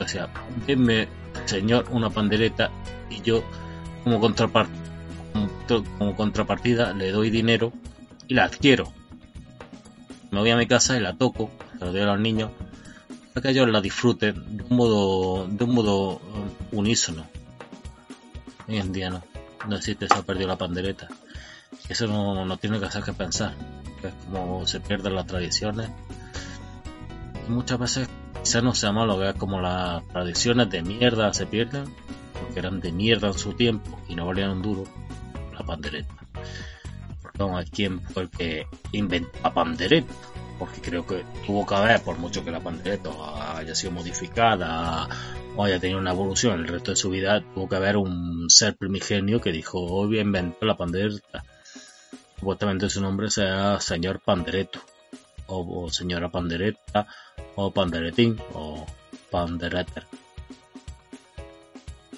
O sea, denme, señor, una pandereta y yo como, contrapart como contrapartida le doy dinero y la adquiero. me voy a mi casa y la toco, se lo doy a los niños, para que ellos la disfruten de un modo, de un modo eh, unísono. Hoy en día no, no existe, se ha perdido la pandereta. Eso no, no tiene que hacer que pensar, es como se pierden las tradiciones. Y muchas veces quizás no sea malo, que como las tradiciones de mierda se pierden, porque eran de mierda en su tiempo y no valían un duro, la pandereta. Perdón, a quién fue el que inventó la pandereta, porque creo que tuvo que haber, por mucho que la pandereta haya sido modificada o haya tenido una evolución el resto de su vida, tuvo que haber un ser primigenio que dijo, hoy voy a inventar la pandereta. Supuestamente su nombre sea señor Pandereto, o, señora Pandereta, o Panderetín, o Pandereter.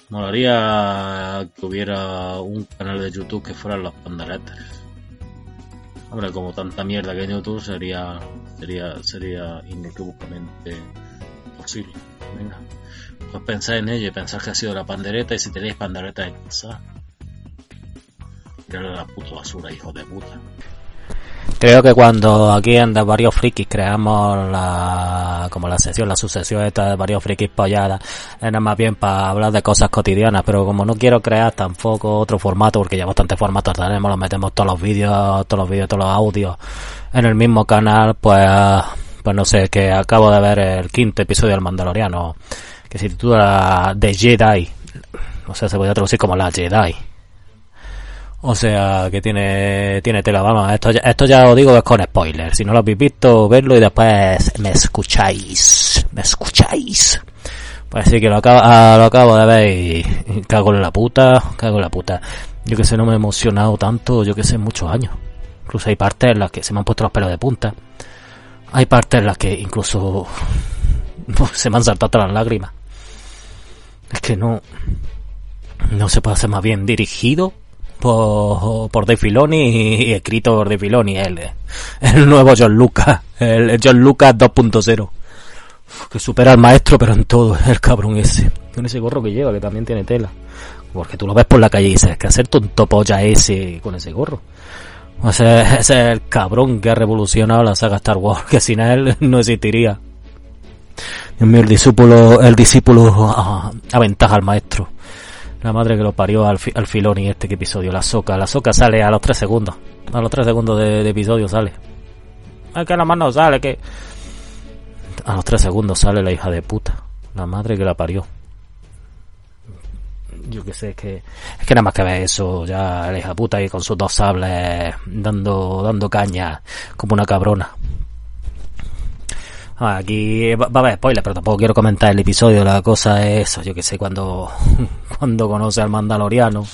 Molaría que hubiera un canal de YouTube que fueran los Pandereters. Hombre, como tanta mierda que en YouTube sería, sería, sería inequívocamente posible. Venga, pues pensad en ello y pensad que ha sido la pandereta y si tenéis pandereta en casa, Creo que cuando aquí en De Varios Frikis creamos la, como la sesión, la sucesión esta de Varios Frikis polladas, era más bien para hablar de cosas cotidianas, pero como no quiero crear tampoco otro formato, porque ya bastante formatos tenemos, los metemos todos los vídeos, todos los vídeos, todos los audios en el mismo canal, pues, pues no sé, que acabo de ver el quinto episodio del Mandaloriano, que se titula The Jedi, o sea, se podría traducir como la Jedi. O sea, que tiene, tiene tela, vamos, esto ya, esto ya os digo es con spoilers. Si no lo habéis visto, verlo y después me escucháis. Me escucháis. Pues sí que lo acabo, ah, lo acabo de ver y, cago en la puta, cago en la puta. Yo que sé, no me he emocionado tanto, yo que sé, muchos años. Incluso hay partes en las que se me han puesto los pelos de punta. Hay partes en las que incluso se me han saltado las lágrimas. Es que no, no se puede hacer más bien dirigido por, por Dave Filoni y escrito por Dave Filoni, el, el nuevo John Lucas, el, John Lucas 2.0. Que supera al maestro, pero en todo, el cabrón ese. Con ese gorro que lleva, que también tiene tela. Porque tú lo ves por la calle y dices, que hacer tonto polla ese con ese gorro. O ese es el cabrón que ha revolucionado la saga Star Wars, que sin él no existiría. Dios mío, el discípulo, el discípulo ah, aventaja al maestro. La madre que lo parió al, fi- al Filoni este que episodio, la soca. La soca sale a los 3 segundos. A los 3 segundos de, episodio sale. Es que la más no sale, que... A los 3 segundos sale la hija de puta. La madre que la parió. Yo que sé, es que... Es que nada más que ver eso, ya la hija de puta ahí con sus dos sables dando, dando caña como una cabrona. Ah, Aquí va a haber spoiler, pero tampoco quiero comentar el episodio. La cosa es eso, yo que sé, cuando, cuando conoce al Mandaloriano,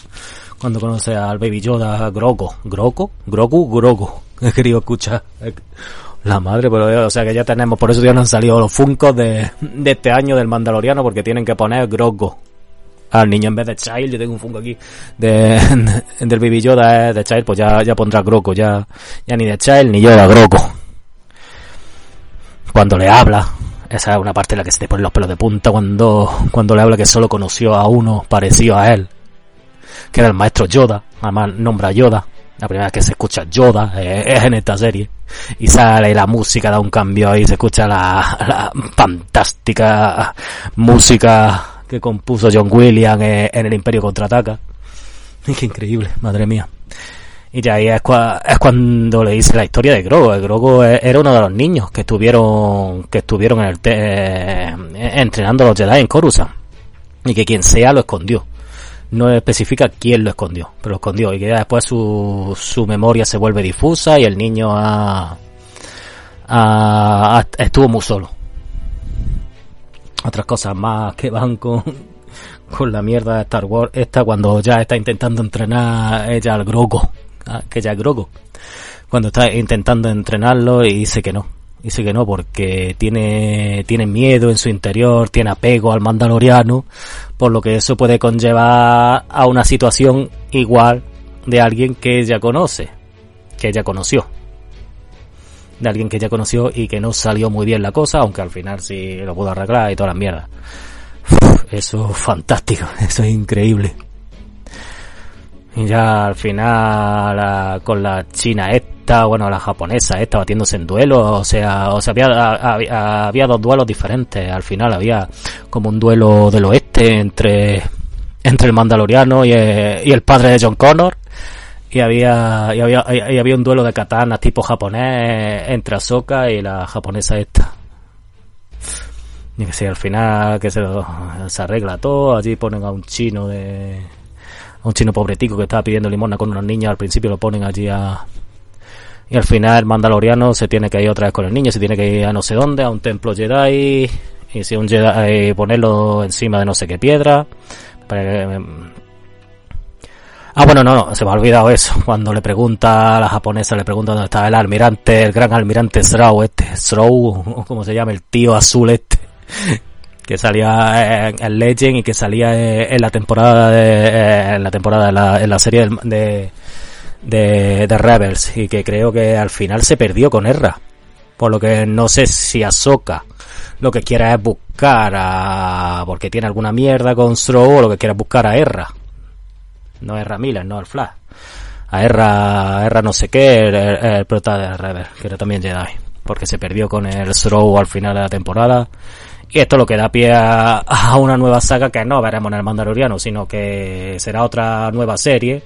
cuando conoce al Baby Yoda, Grogu, Grogu, Grogu, Grogu. He querido escuchar. La madre, pero eh, o sea que ya tenemos, por eso ya no han salido los funcos de, de este año del Mandaloriano, porque tienen que poner Grogu. Al niño en vez de Child, yo tengo un funko aquí de, del Baby Yoda eh, de Child, pues ya, ya pondrá Grogu, ya, ya ni de Child ni Yoda, Grogu cuando le habla. Esa es una parte en la que se te ponen los pelos de punta cuando, cuando le habla que solo conoció a uno parecido a él. Que era el maestro Yoda. Además nombra Yoda. La primera vez que se escucha Yoda eh, es en esta serie. Y sale la música, da un cambio y se escucha la, la fantástica música que compuso John Williams eh, en el Imperio Contraataca. Qué increíble, madre mía. Y ya ahí es, cua- es cuando le hice la historia de Grogu. El Grogu e- era uno de los niños que estuvieron, que estuvieron en el te- eh, entrenando a los Jedi en Coruscant. Y que quien sea lo escondió. No especifica quién lo escondió, pero lo escondió. Y que después su, su memoria se vuelve difusa y el niño ha- ha- estuvo muy solo. Otras cosas más que van con, con la mierda de Star Wars esta cuando ya está intentando entrenar ella al Grogu, ah, que ya es Grogu. Cuando está intentando entrenarlo y dice que no. Dice que no porque tiene, tiene miedo en su interior, tiene apego al mandaloriano, por lo que eso puede conllevar a una situación igual de alguien que ella conoce, que ella conoció. De alguien que ella conoció y que no salió muy bien la cosa, aunque al final sí lo pudo arreglar y toda la mierda. Eso es fantástico, eso es increíble. Y ya al final la- con la china esta bueno, la japonesa esta batiéndose en duelo, o sea, o sea, había, había, había dos duelos diferentes, al final había como un duelo del oeste entre, entre el mandaloriano y el, y el padre de John Connor, y había, y había, y había un duelo de katanas tipo japonés entre Ahsoka y la japonesa esta. Y que sí, al final que se, se arregla todo, allí ponen a un chino de, un chino pobretico que estaba pidiendo limosna con unos niños, al principio lo ponen allí a... Y al final el mandaloriano se tiene que ir otra vez con el niño, se tiene que ir a no sé dónde, a un templo Jedi, y si un Jedi, ponerlo encima de no sé qué piedra. Ah, bueno, no, no, se me ha olvidado eso. Cuando le pregunta a la japonesa, le pregunta dónde está el almirante, el gran almirante Srow, este, Srow, como se llama, el tío azul este que salía en, Legend y que salía eh, en la temporada de, eh, en la temporada en la, serie de, de, de, Rebels. Y que creo que al final se perdió con Erra por lo que no sé si Ahsoka lo que quiera es buscar a porque tiene alguna mierda con Stroh o lo que quiera es buscar a Erra no Erra Miller no al Flash. A Erra, Erra no sé qué el, el, de Rebels que era también Jedi. Porque se perdió con el Stroh al final de la temporada y esto lo que da pie a, una nueva saga que no veremos en el Mandaloriano, sino que será otra nueva serie.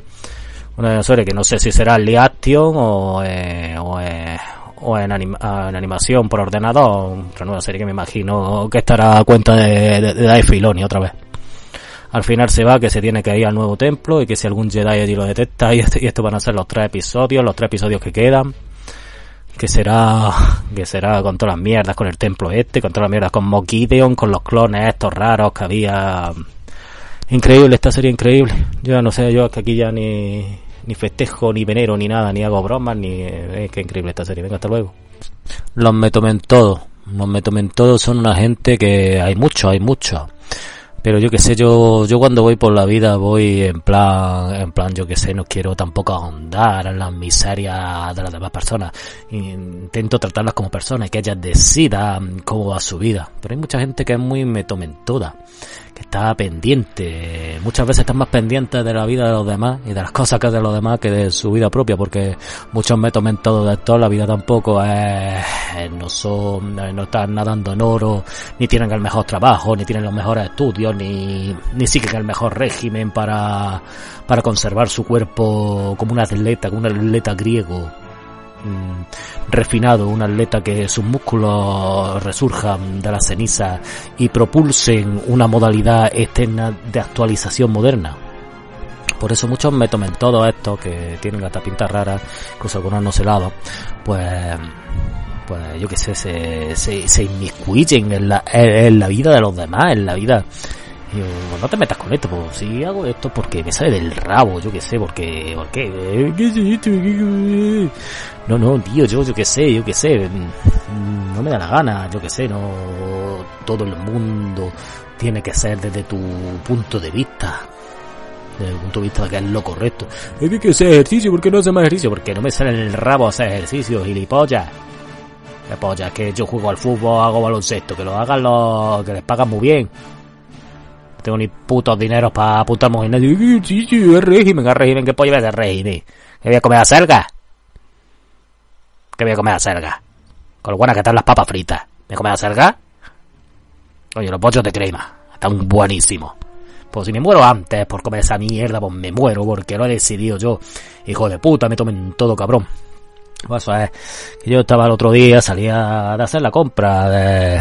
Una serie que no sé si será en action o, eh, o, eh, o en, en, animación por ordenador. Otra nueva serie que me imagino que estará a cuenta de, de, otra vez. Al final se va que se tiene que ir al nuevo templo y que si algún Jedi allí lo detecta y, y esto van a ser los tres episodios, los tres episodios que quedan que será que será con todas las mierdas con el templo este, con todas las mierdas con Mokideon, con los clones estos raros que había increíble esta serie increíble. Yo no sé, yo que aquí ya ni ni festejo, ni venero, ni nada, ni hago bromas, ni es que increíble esta serie. Venga, hasta luego. Los me tomen todo. Los me tomen todo son una gente que hay mucho, hay mucho. Pero yo que sé, yo, yo cuando voy por la vida voy en plan, en plan, yo que sé, no quiero tampoco ahondar en las miserias de las demás personas. Intento tratarlas como personas, que ellas decidan cómo va su vida. Pero hay mucha gente que es muy metomentoda que está pendiente, muchas veces están más pendientes de la vida de los demás y de las cosas que hacen los demás que de su vida propia, porque muchos me tomen todo de esto, la vida tampoco es, no son, no están nadando en oro, ni tienen el mejor trabajo, ni tienen los mejores estudios, ni, ni siguen el mejor régimen para, para conservar su cuerpo como un atleta, como un atleta griego Mm, refinado, un atleta que sus músculos resurjan de la ceniza y propulsen una modalidad externa de actualización moderna. Por eso muchos me tomen todo esto que tienen hasta pintas raras, incluso algunos no celados, pues pues yo que sé, se, se, se inmiscuyen en la, en la vida de los demás, en la vida no te metas con esto, pues si hago esto porque me sale del rabo, yo que sé, porque, porque, no, no, tío, yo, yo que sé, yo que sé, no me da la gana, yo que sé, no, todo el mundo tiene que ser desde tu punto de vista, desde el punto de vista de que es lo correcto. Es que hay que hacer ejercicio, ¿por qué no hace más ejercicio? Porque no me sale en el rabo hacer ejercicio, gilipollas. Que polla, que yo juego al fútbol, hago baloncesto, que lo hagan los que les pagan muy bien tengo ni putos dineros para apuntarme a un Sí, sí, es régimen, es régimen. ¿Qué pollo es de régimen? ¿Qué voy a comer a selga? ¿Qué voy a comer a selga? Con lo buenas que están las papas fritas. ¿Me comer a selga? Oye, los pollos de crema. Están buenísimos. Pues si me muero antes por comer esa mierda, pues me muero porque lo he decidido yo. Hijo de puta, me tomen todo cabrón. Pues es que yo estaba el otro día, salía de hacer la compra, de,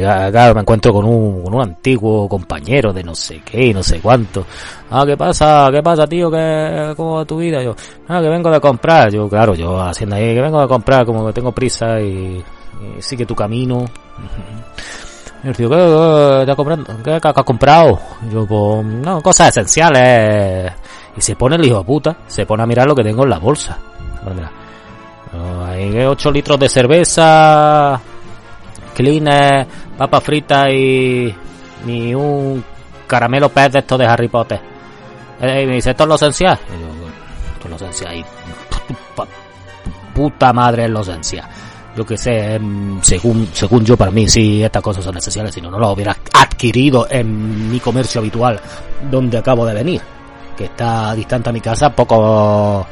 claro, me encuentro con un, con un antiguo compañero de no sé qué, no sé cuánto. Ah, ¿qué pasa? ¿Qué pasa, tío? ¿Qué, ¿Cómo va tu vida? Yo, ah, que vengo de comprar. Yo, claro, yo haciendo ahí, que vengo de comprar, como que tengo prisa y, sigue tu camino. Y el tío, ¿qué, está comprando? ¿Qué, has comprado? Yo, pues, no, cosas esenciales. Y se pone el hijo de puta, se pone a mirar lo que tengo en la bolsa. Hay 8 litros de cerveza, clean, papa frita y, ni un caramelo pez de estos de Harry Potter. Eh, y me dice, ¿esto es lo esencial? Y esto es lo esencial. Y puta madre es lo esencial. Yo que sé, em, según, según yo para mí, sí, estas cosas son esenciales, si no, no lo hubiera adquirido en mi comercio habitual, donde acabo de venir, que está distante a mi casa, poco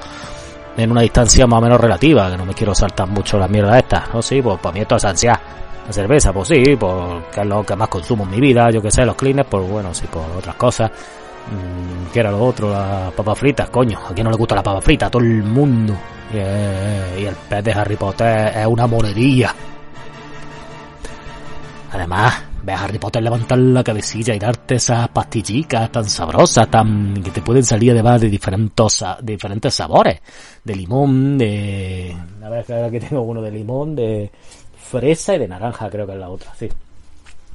en una distancia más o menos relativa, que no me quiero saltar mucho la mierda esta. No, sí, pues para mí esto es ansiedad. La cerveza, pues sí, porque es lo que más consumo en mi vida, yo que sé, los cleaners, pues bueno, sí, por otras cosas. Mm, ¿Qué era lo otro? Las papas fritas, coño, a quién no le gusta la papa frita, a todo el mundo. Y, eh, el pez de Harry Potter es una monería. Además, ve a Harry Potter levantar la cabecilla y darte esas pastillitas tan sabrosas, tan que te pueden salir además de diferentes, diferentes sabores. De limón, de... A ver, creo que tengo uno de limón, de fresa y de naranja, creo que es la otra, sí.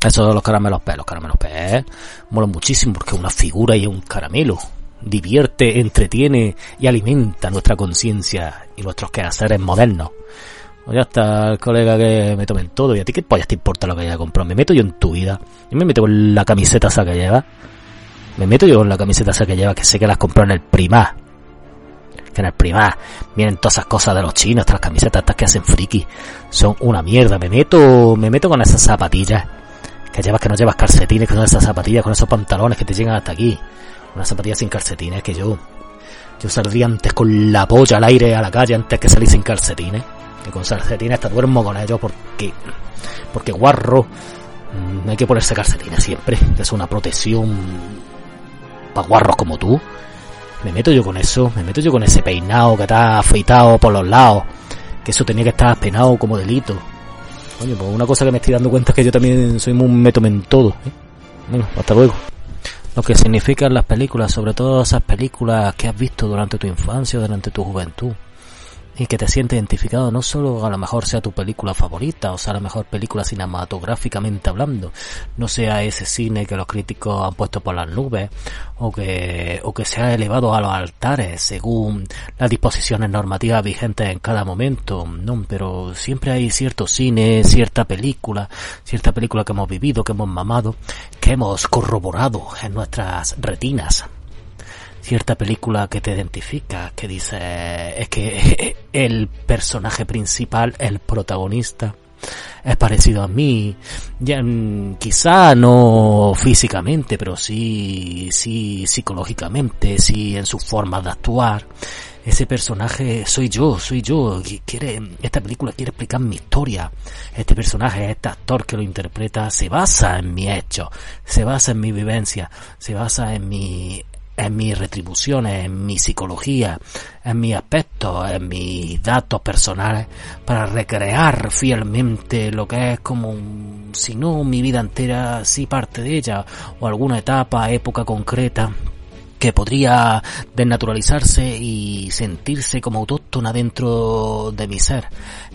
Eso de los caramelos P, los caramelos P, ¿eh? molan muchísimo porque es una figura y es un caramelo. Divierte, entretiene y alimenta nuestra conciencia y nuestros quehaceres modernos. Pues ya está el colega que me tomen todo. ¿Y a ti qué pollas te importa lo que haya comprado? Me meto yo en tu vida. Yo me meto con la camiseta esa que lleva. Me meto yo con la camiseta esa que lleva, que sé que las compró en el Primar. Que en el Primar vienen todas esas cosas de los chinos, estas camisetas estas que hacen friki. Son una mierda. Me meto, me meto con esas zapatillas. Que llevas que no llevas calcetines, que son esas zapatillas con esos pantalones que te llegan hasta aquí. Unas zapatillas sin calcetines que yo. Yo saldría antes con la polla al aire a la calle antes que salir sin calcetines. Que con calcetines hasta duermo con ellos porque. Porque guarro. mm, hay que ponerse calcetines siempre. Es una protección. Para guarros como tú. Me meto yo con eso. Me meto yo con ese peinado que está afeitado por los lados. Que eso tenía que estar peinado como delito. Coño, pues una cosa que me estoy dando cuenta es que yo también soy muy métome en todo. ¿eh? Bueno, hasta luego. Lo que significan las películas, sobre todo esas películas que has visto durante tu infancia durante tu juventud. Y que te sientes identificado, no solo a lo mejor sea tu película favorita, o sea la mejor película cinematográficamente hablando, no sea ese cine que los críticos han puesto por las nubes, o que, o que sea elevado a los altares según las disposiciones normativas vigentes en cada momento, no, pero siempre hay cierto cine, cierta película, cierta película que hemos vivido, que hemos mamado, que hemos corroborado en nuestras retinas cierta película que te identifica, que dice es que el personaje principal, el protagonista, es parecido a mí, ya, mm, quizá no físicamente, pero sí, sí psicológicamente, sí en su forma de actuar. Ese personaje soy yo, soy yo. Quiere, esta película quiere explicar mi historia. Este personaje, este actor que lo interpreta, se basa en mi hecho, se basa en mi vivencia, se basa en mi, en mis retribuciones, en mi psicología, en mis aspectos, en mis datos personales, para recrear fielmente lo que es como, si no mi vida entera, sí parte de ella, o alguna etapa, época concreta, que podría desnaturalizarse y sentirse como autóctona dentro de mi ser.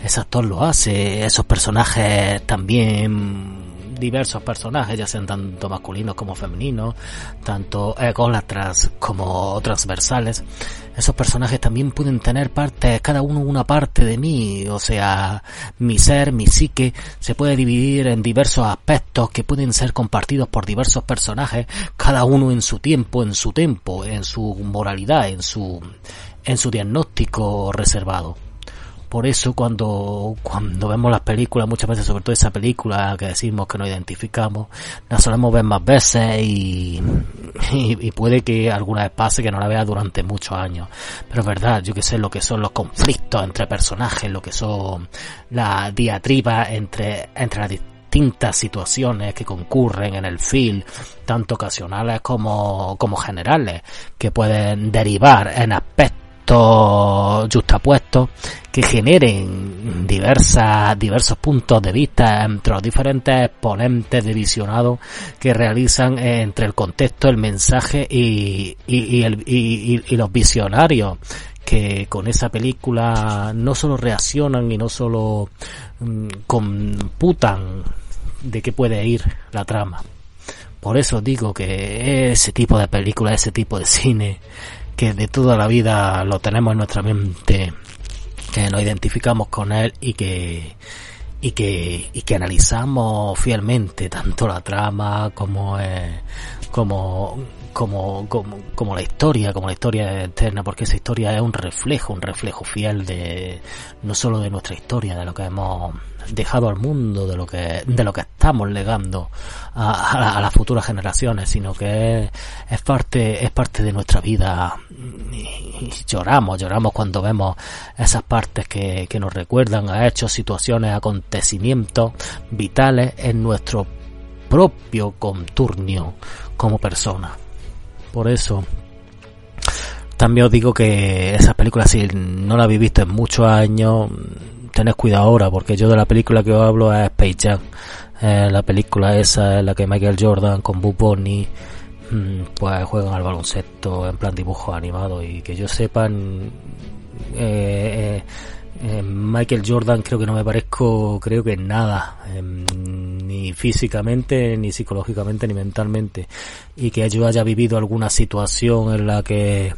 Ese actor lo hace, esos personajes también diversos personajes, ya sean tanto masculinos como femeninos, tanto ególatras como transversales. Esos personajes también pueden tener partes, cada uno una parte de mí, o sea, mi ser, mi psique, se puede dividir en diversos aspectos que pueden ser compartidos por diversos personajes, cada uno en su tiempo, en su tempo, en su moralidad, en su, en su diagnóstico reservado. Por eso cuando, cuando vemos las películas, muchas veces sobre todo esa película que decimos que nos identificamos, la solemos ver más veces y, puede que alguna vez pase que no la vea durante muchos años. Pero es verdad, yo que sé lo que son los conflictos entre personajes, lo que son las diatribas entre, entre las distintas situaciones que concurren en el film, tanto ocasionales como, como generales, que pueden derivar en aspectos justapuestos que generen diversas, diversos puntos de vista entre los diferentes ponentes de visionado que realizan eh, entre el contexto, el mensaje y, y, y, el, y los visionarios que con esa película no solo reaccionan y no solo mm, computan de qué puede ir la trama. Por eso digo que ese tipo de película, ese tipo de cine, que de toda la vida lo tenemos en nuestra mente, que nos identificamos con él y que y que y que analizamos fielmente tanto la trama como eh, como como, como como la historia como la historia eterna porque esa historia es un reflejo un reflejo fiel de no solo de nuestra historia de lo que hemos dejado al mundo de lo que de lo que estamos legando a, las futuras generaciones, sino que es, parte, es parte de nuestra vida y, lloramos, lloramos cuando vemos esas partes que, que nos recuerdan a hechos, situaciones, acontecimientos vitales en nuestro propio conturnio como persona. Por eso, también os digo que esas películas, si no la habéis visto en muchos años, tened cuidado ahora, porque yo de la película que os hablo es Space Jam. Eh, la película esa en la que Michael Jordan con Bunny mm, pues juegan al baloncesto en plan dibujo animado y que yo sepan eh, eh, Michael Jordan creo que no me parezco creo que nada em, ni físicamente ni psicológicamente ni mentalmente y que yo haya vivido alguna situación en la que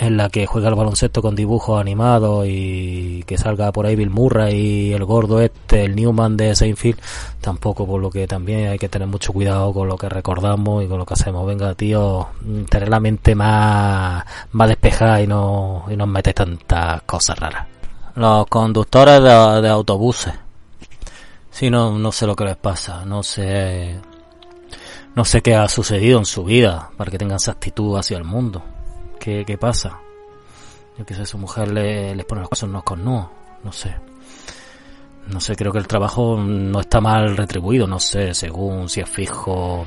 en la que juega el baloncesto con dibujos animados y que salga por ahí Bill Murray y el gordo este, el Newman de Seinfeld, tampoco, por lo que también hay que tener mucho cuidado con lo que recordamos y con lo que hacemos. Venga, tío, tener la mente más, más despejada y no, y no metes tantas cosas raras. Los conductores de, de autobuses. Si no, no sé lo que les pasa, no sé, no sé qué ha sucedido en su vida para que tengan esa actitud hacia el mundo. ¿Qué, qué pasa? Yo qué sé, su mujer le, les pone las cosas no con no, no sé. No sé, creo que el trabajo no está mal retribuido, no sé, según si es fijo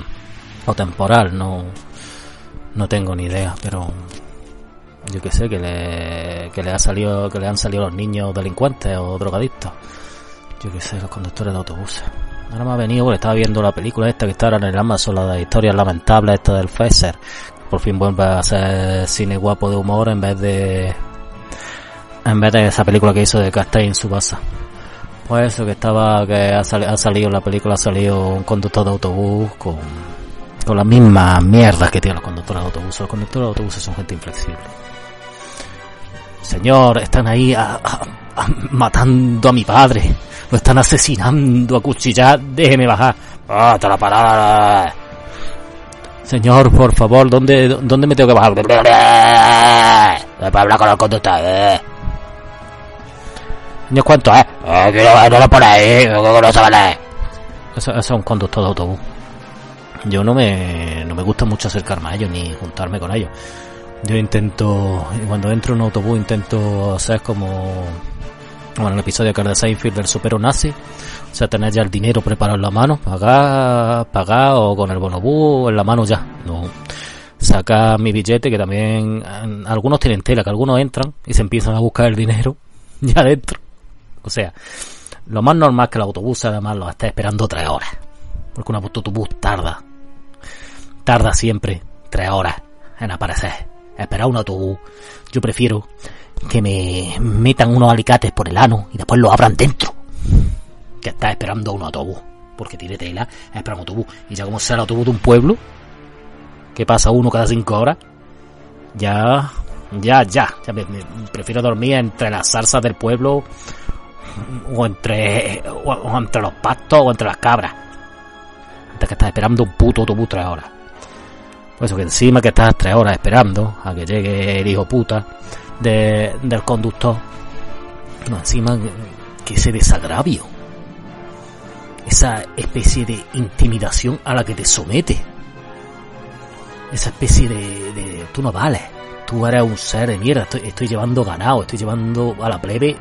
o temporal, no, no tengo ni idea, pero yo qué sé, que le, que le ha salido, que le han salido los niños delincuentes o drogadictos. Yo qué sé, los conductores de autobuses. Ahora me ha venido porque estaba viendo la película esta que está ahora en el Amazon, la de historias lamentables esta del Pfizer, por fin vuelve a hacer cine guapo de humor en vez de en vez de esa película que hizo de Castell su casa. Pues eso que estaba que ha, salido en la película ha salido un conductor de autobús con con las mismas mierdas que tienen los conductores de autobús. Los conductores de autobuses son gente inflexible. Señor, están ahí matando a mi padre. Lo están asesinando a cuchillar. Déjeme bajar. ¡Ah, la parada! Señor, por favor, ¿dónde, dónde me tengo que bajar? Para hablar con el conductor. Señor, ¿cuánto? Eh, no, lo pone ahí, no, leer. Eso, eso, es un conductor de autobús. Yo no me, no me gusta mucho acercarme a ellos ni juntarme con ellos. Yo intento, cuando entro en un autobús, intento hacer como, en el episodio que de Seinfeld del supero nazi o sea, tener ya el dinero preparado en la mano, pagar, pagar o con el bonobú en la mano ya. No. Sacar mi billete, que también algunos tienen tela, que algunos entran y se empiezan a buscar el dinero ya adentro. O sea, lo más normal es que el autobús además lo esté esperando tres horas. Porque un autobús tarda. Tarda siempre tres horas en aparecer. Esperar un autobús. Yo prefiero que me metan unos alicates por el ano y después lo abran dentro que está esperando un autobús, porque tiene tela, espera un autobús. Y ya como sea el autobús de un pueblo, que pasa uno cada cinco horas, ya, ya, ya, ya me, prefiero dormir entre las zarzas del pueblo o entre, o, entre los pastos o entre las cabras. Antes que estás esperando un puto autobús tres horas. Por eso que encima que estás tres horas esperando a que llegue el hijo puta de, del conductor, no, encima que ese desagravio esa especie de intimidación a la que te somete. Esa especie de, tú no vales, tú eres un ser de mierda, estoy, llevando ganado, estoy llevando a la plebe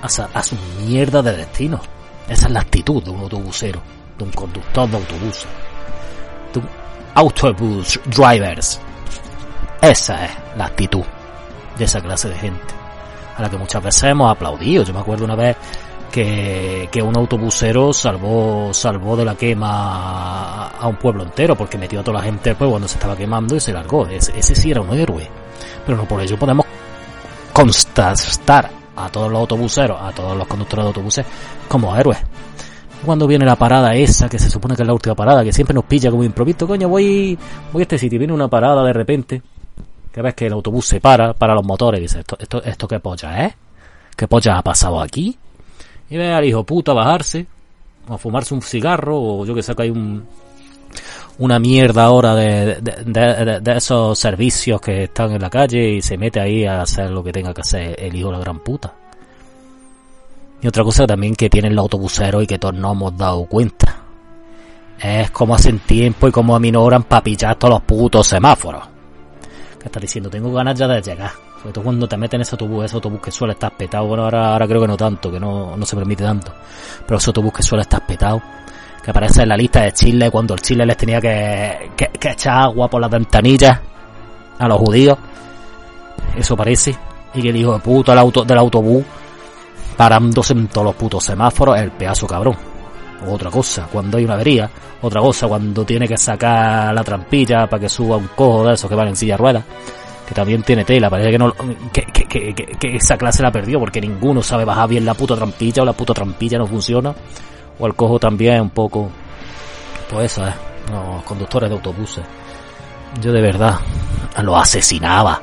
a, su mierda de destino. Esa es la actitud de un autobusero, de un conductor de autobús, autobus drivers. Esa es la actitud de esa clase de gente, a la que muchas veces hemos aplaudido. Yo me acuerdo una vez que, un autobusero salvó, salvó de la quema a un pueblo entero, porque metió a toda la gente pueblo cuando se estaba quemando y se largó. Ese, ese sí era un héroe. Pero no por ello podemos constatar a todos los autobuseros, a todos los conductores de autobuses, como héroes. Cuando viene la parada esa, que se supone que es la última parada, que siempre nos pilla como improviso, coño, voy, voy a este sitio, viene una parada de repente, que ves que el autobús se para, para los motores, y dice, esto, esto, esto qué polla, ¿eh? ¿Qué polla ha pasado aquí? y ve al hijo puta bajarse, a fumarse un cigarro, o yo que sé que hay un, una mierda ahora de, de, de, esos servicios que están en la calle y se mete ahí a hacer lo que tenga que hacer el hijo de la gran puta. Y otra cosa también que tienen los autobuseros y que todos no hemos dado cuenta. Es como hacen tiempo y como aminoran para pillar todos los putos semáforos. ¿Qué estás diciendo? Tengo ganas ya de llegar. Sobre todo cuando te meten en ese autobús, ese autobús que suele estar petado. Bueno, ahora, creo que no tanto, que no, no se permite tanto. Pero ese autobús que suele estar petado. Que aparece en la lista de Chile cuando el Chile les tenía que, que, que echar agua por las ventanillas a los judíos. Eso parece. Y que el hijo del autobús parándose en todos los putos semáforos, el pedazo cabrón. Otra cosa, cuando hay una avería. Otra cosa, cuando tiene que sacar la trampilla para que suba un cojo de esos que van en silla de ruedas. Que también tiene tela, parece que no que, que, que, esa clase la perdió porque ninguno sabe bajar bien la puta trampilla o la puta trampilla no funciona. O el cojo también un poco. Pues eso, eh. Los conductores de autobuses. Yo de verdad los asesinaba.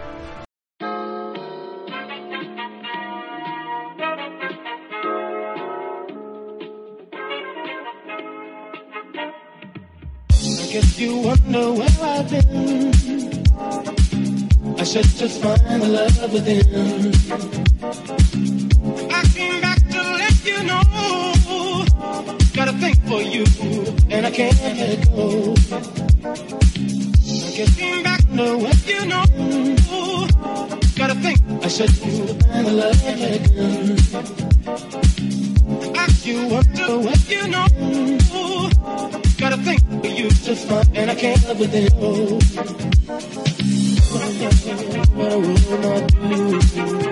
Guess you wonder where I've been. I should just find the love within. I came back to let you know. Got a thing for you, and I can't let go. I guess came back to let you know. Got a thing. I should find the love again. Ask you wonder what you know. Got a thing for you just fine, and I can't live with it. Oh. What I will not do.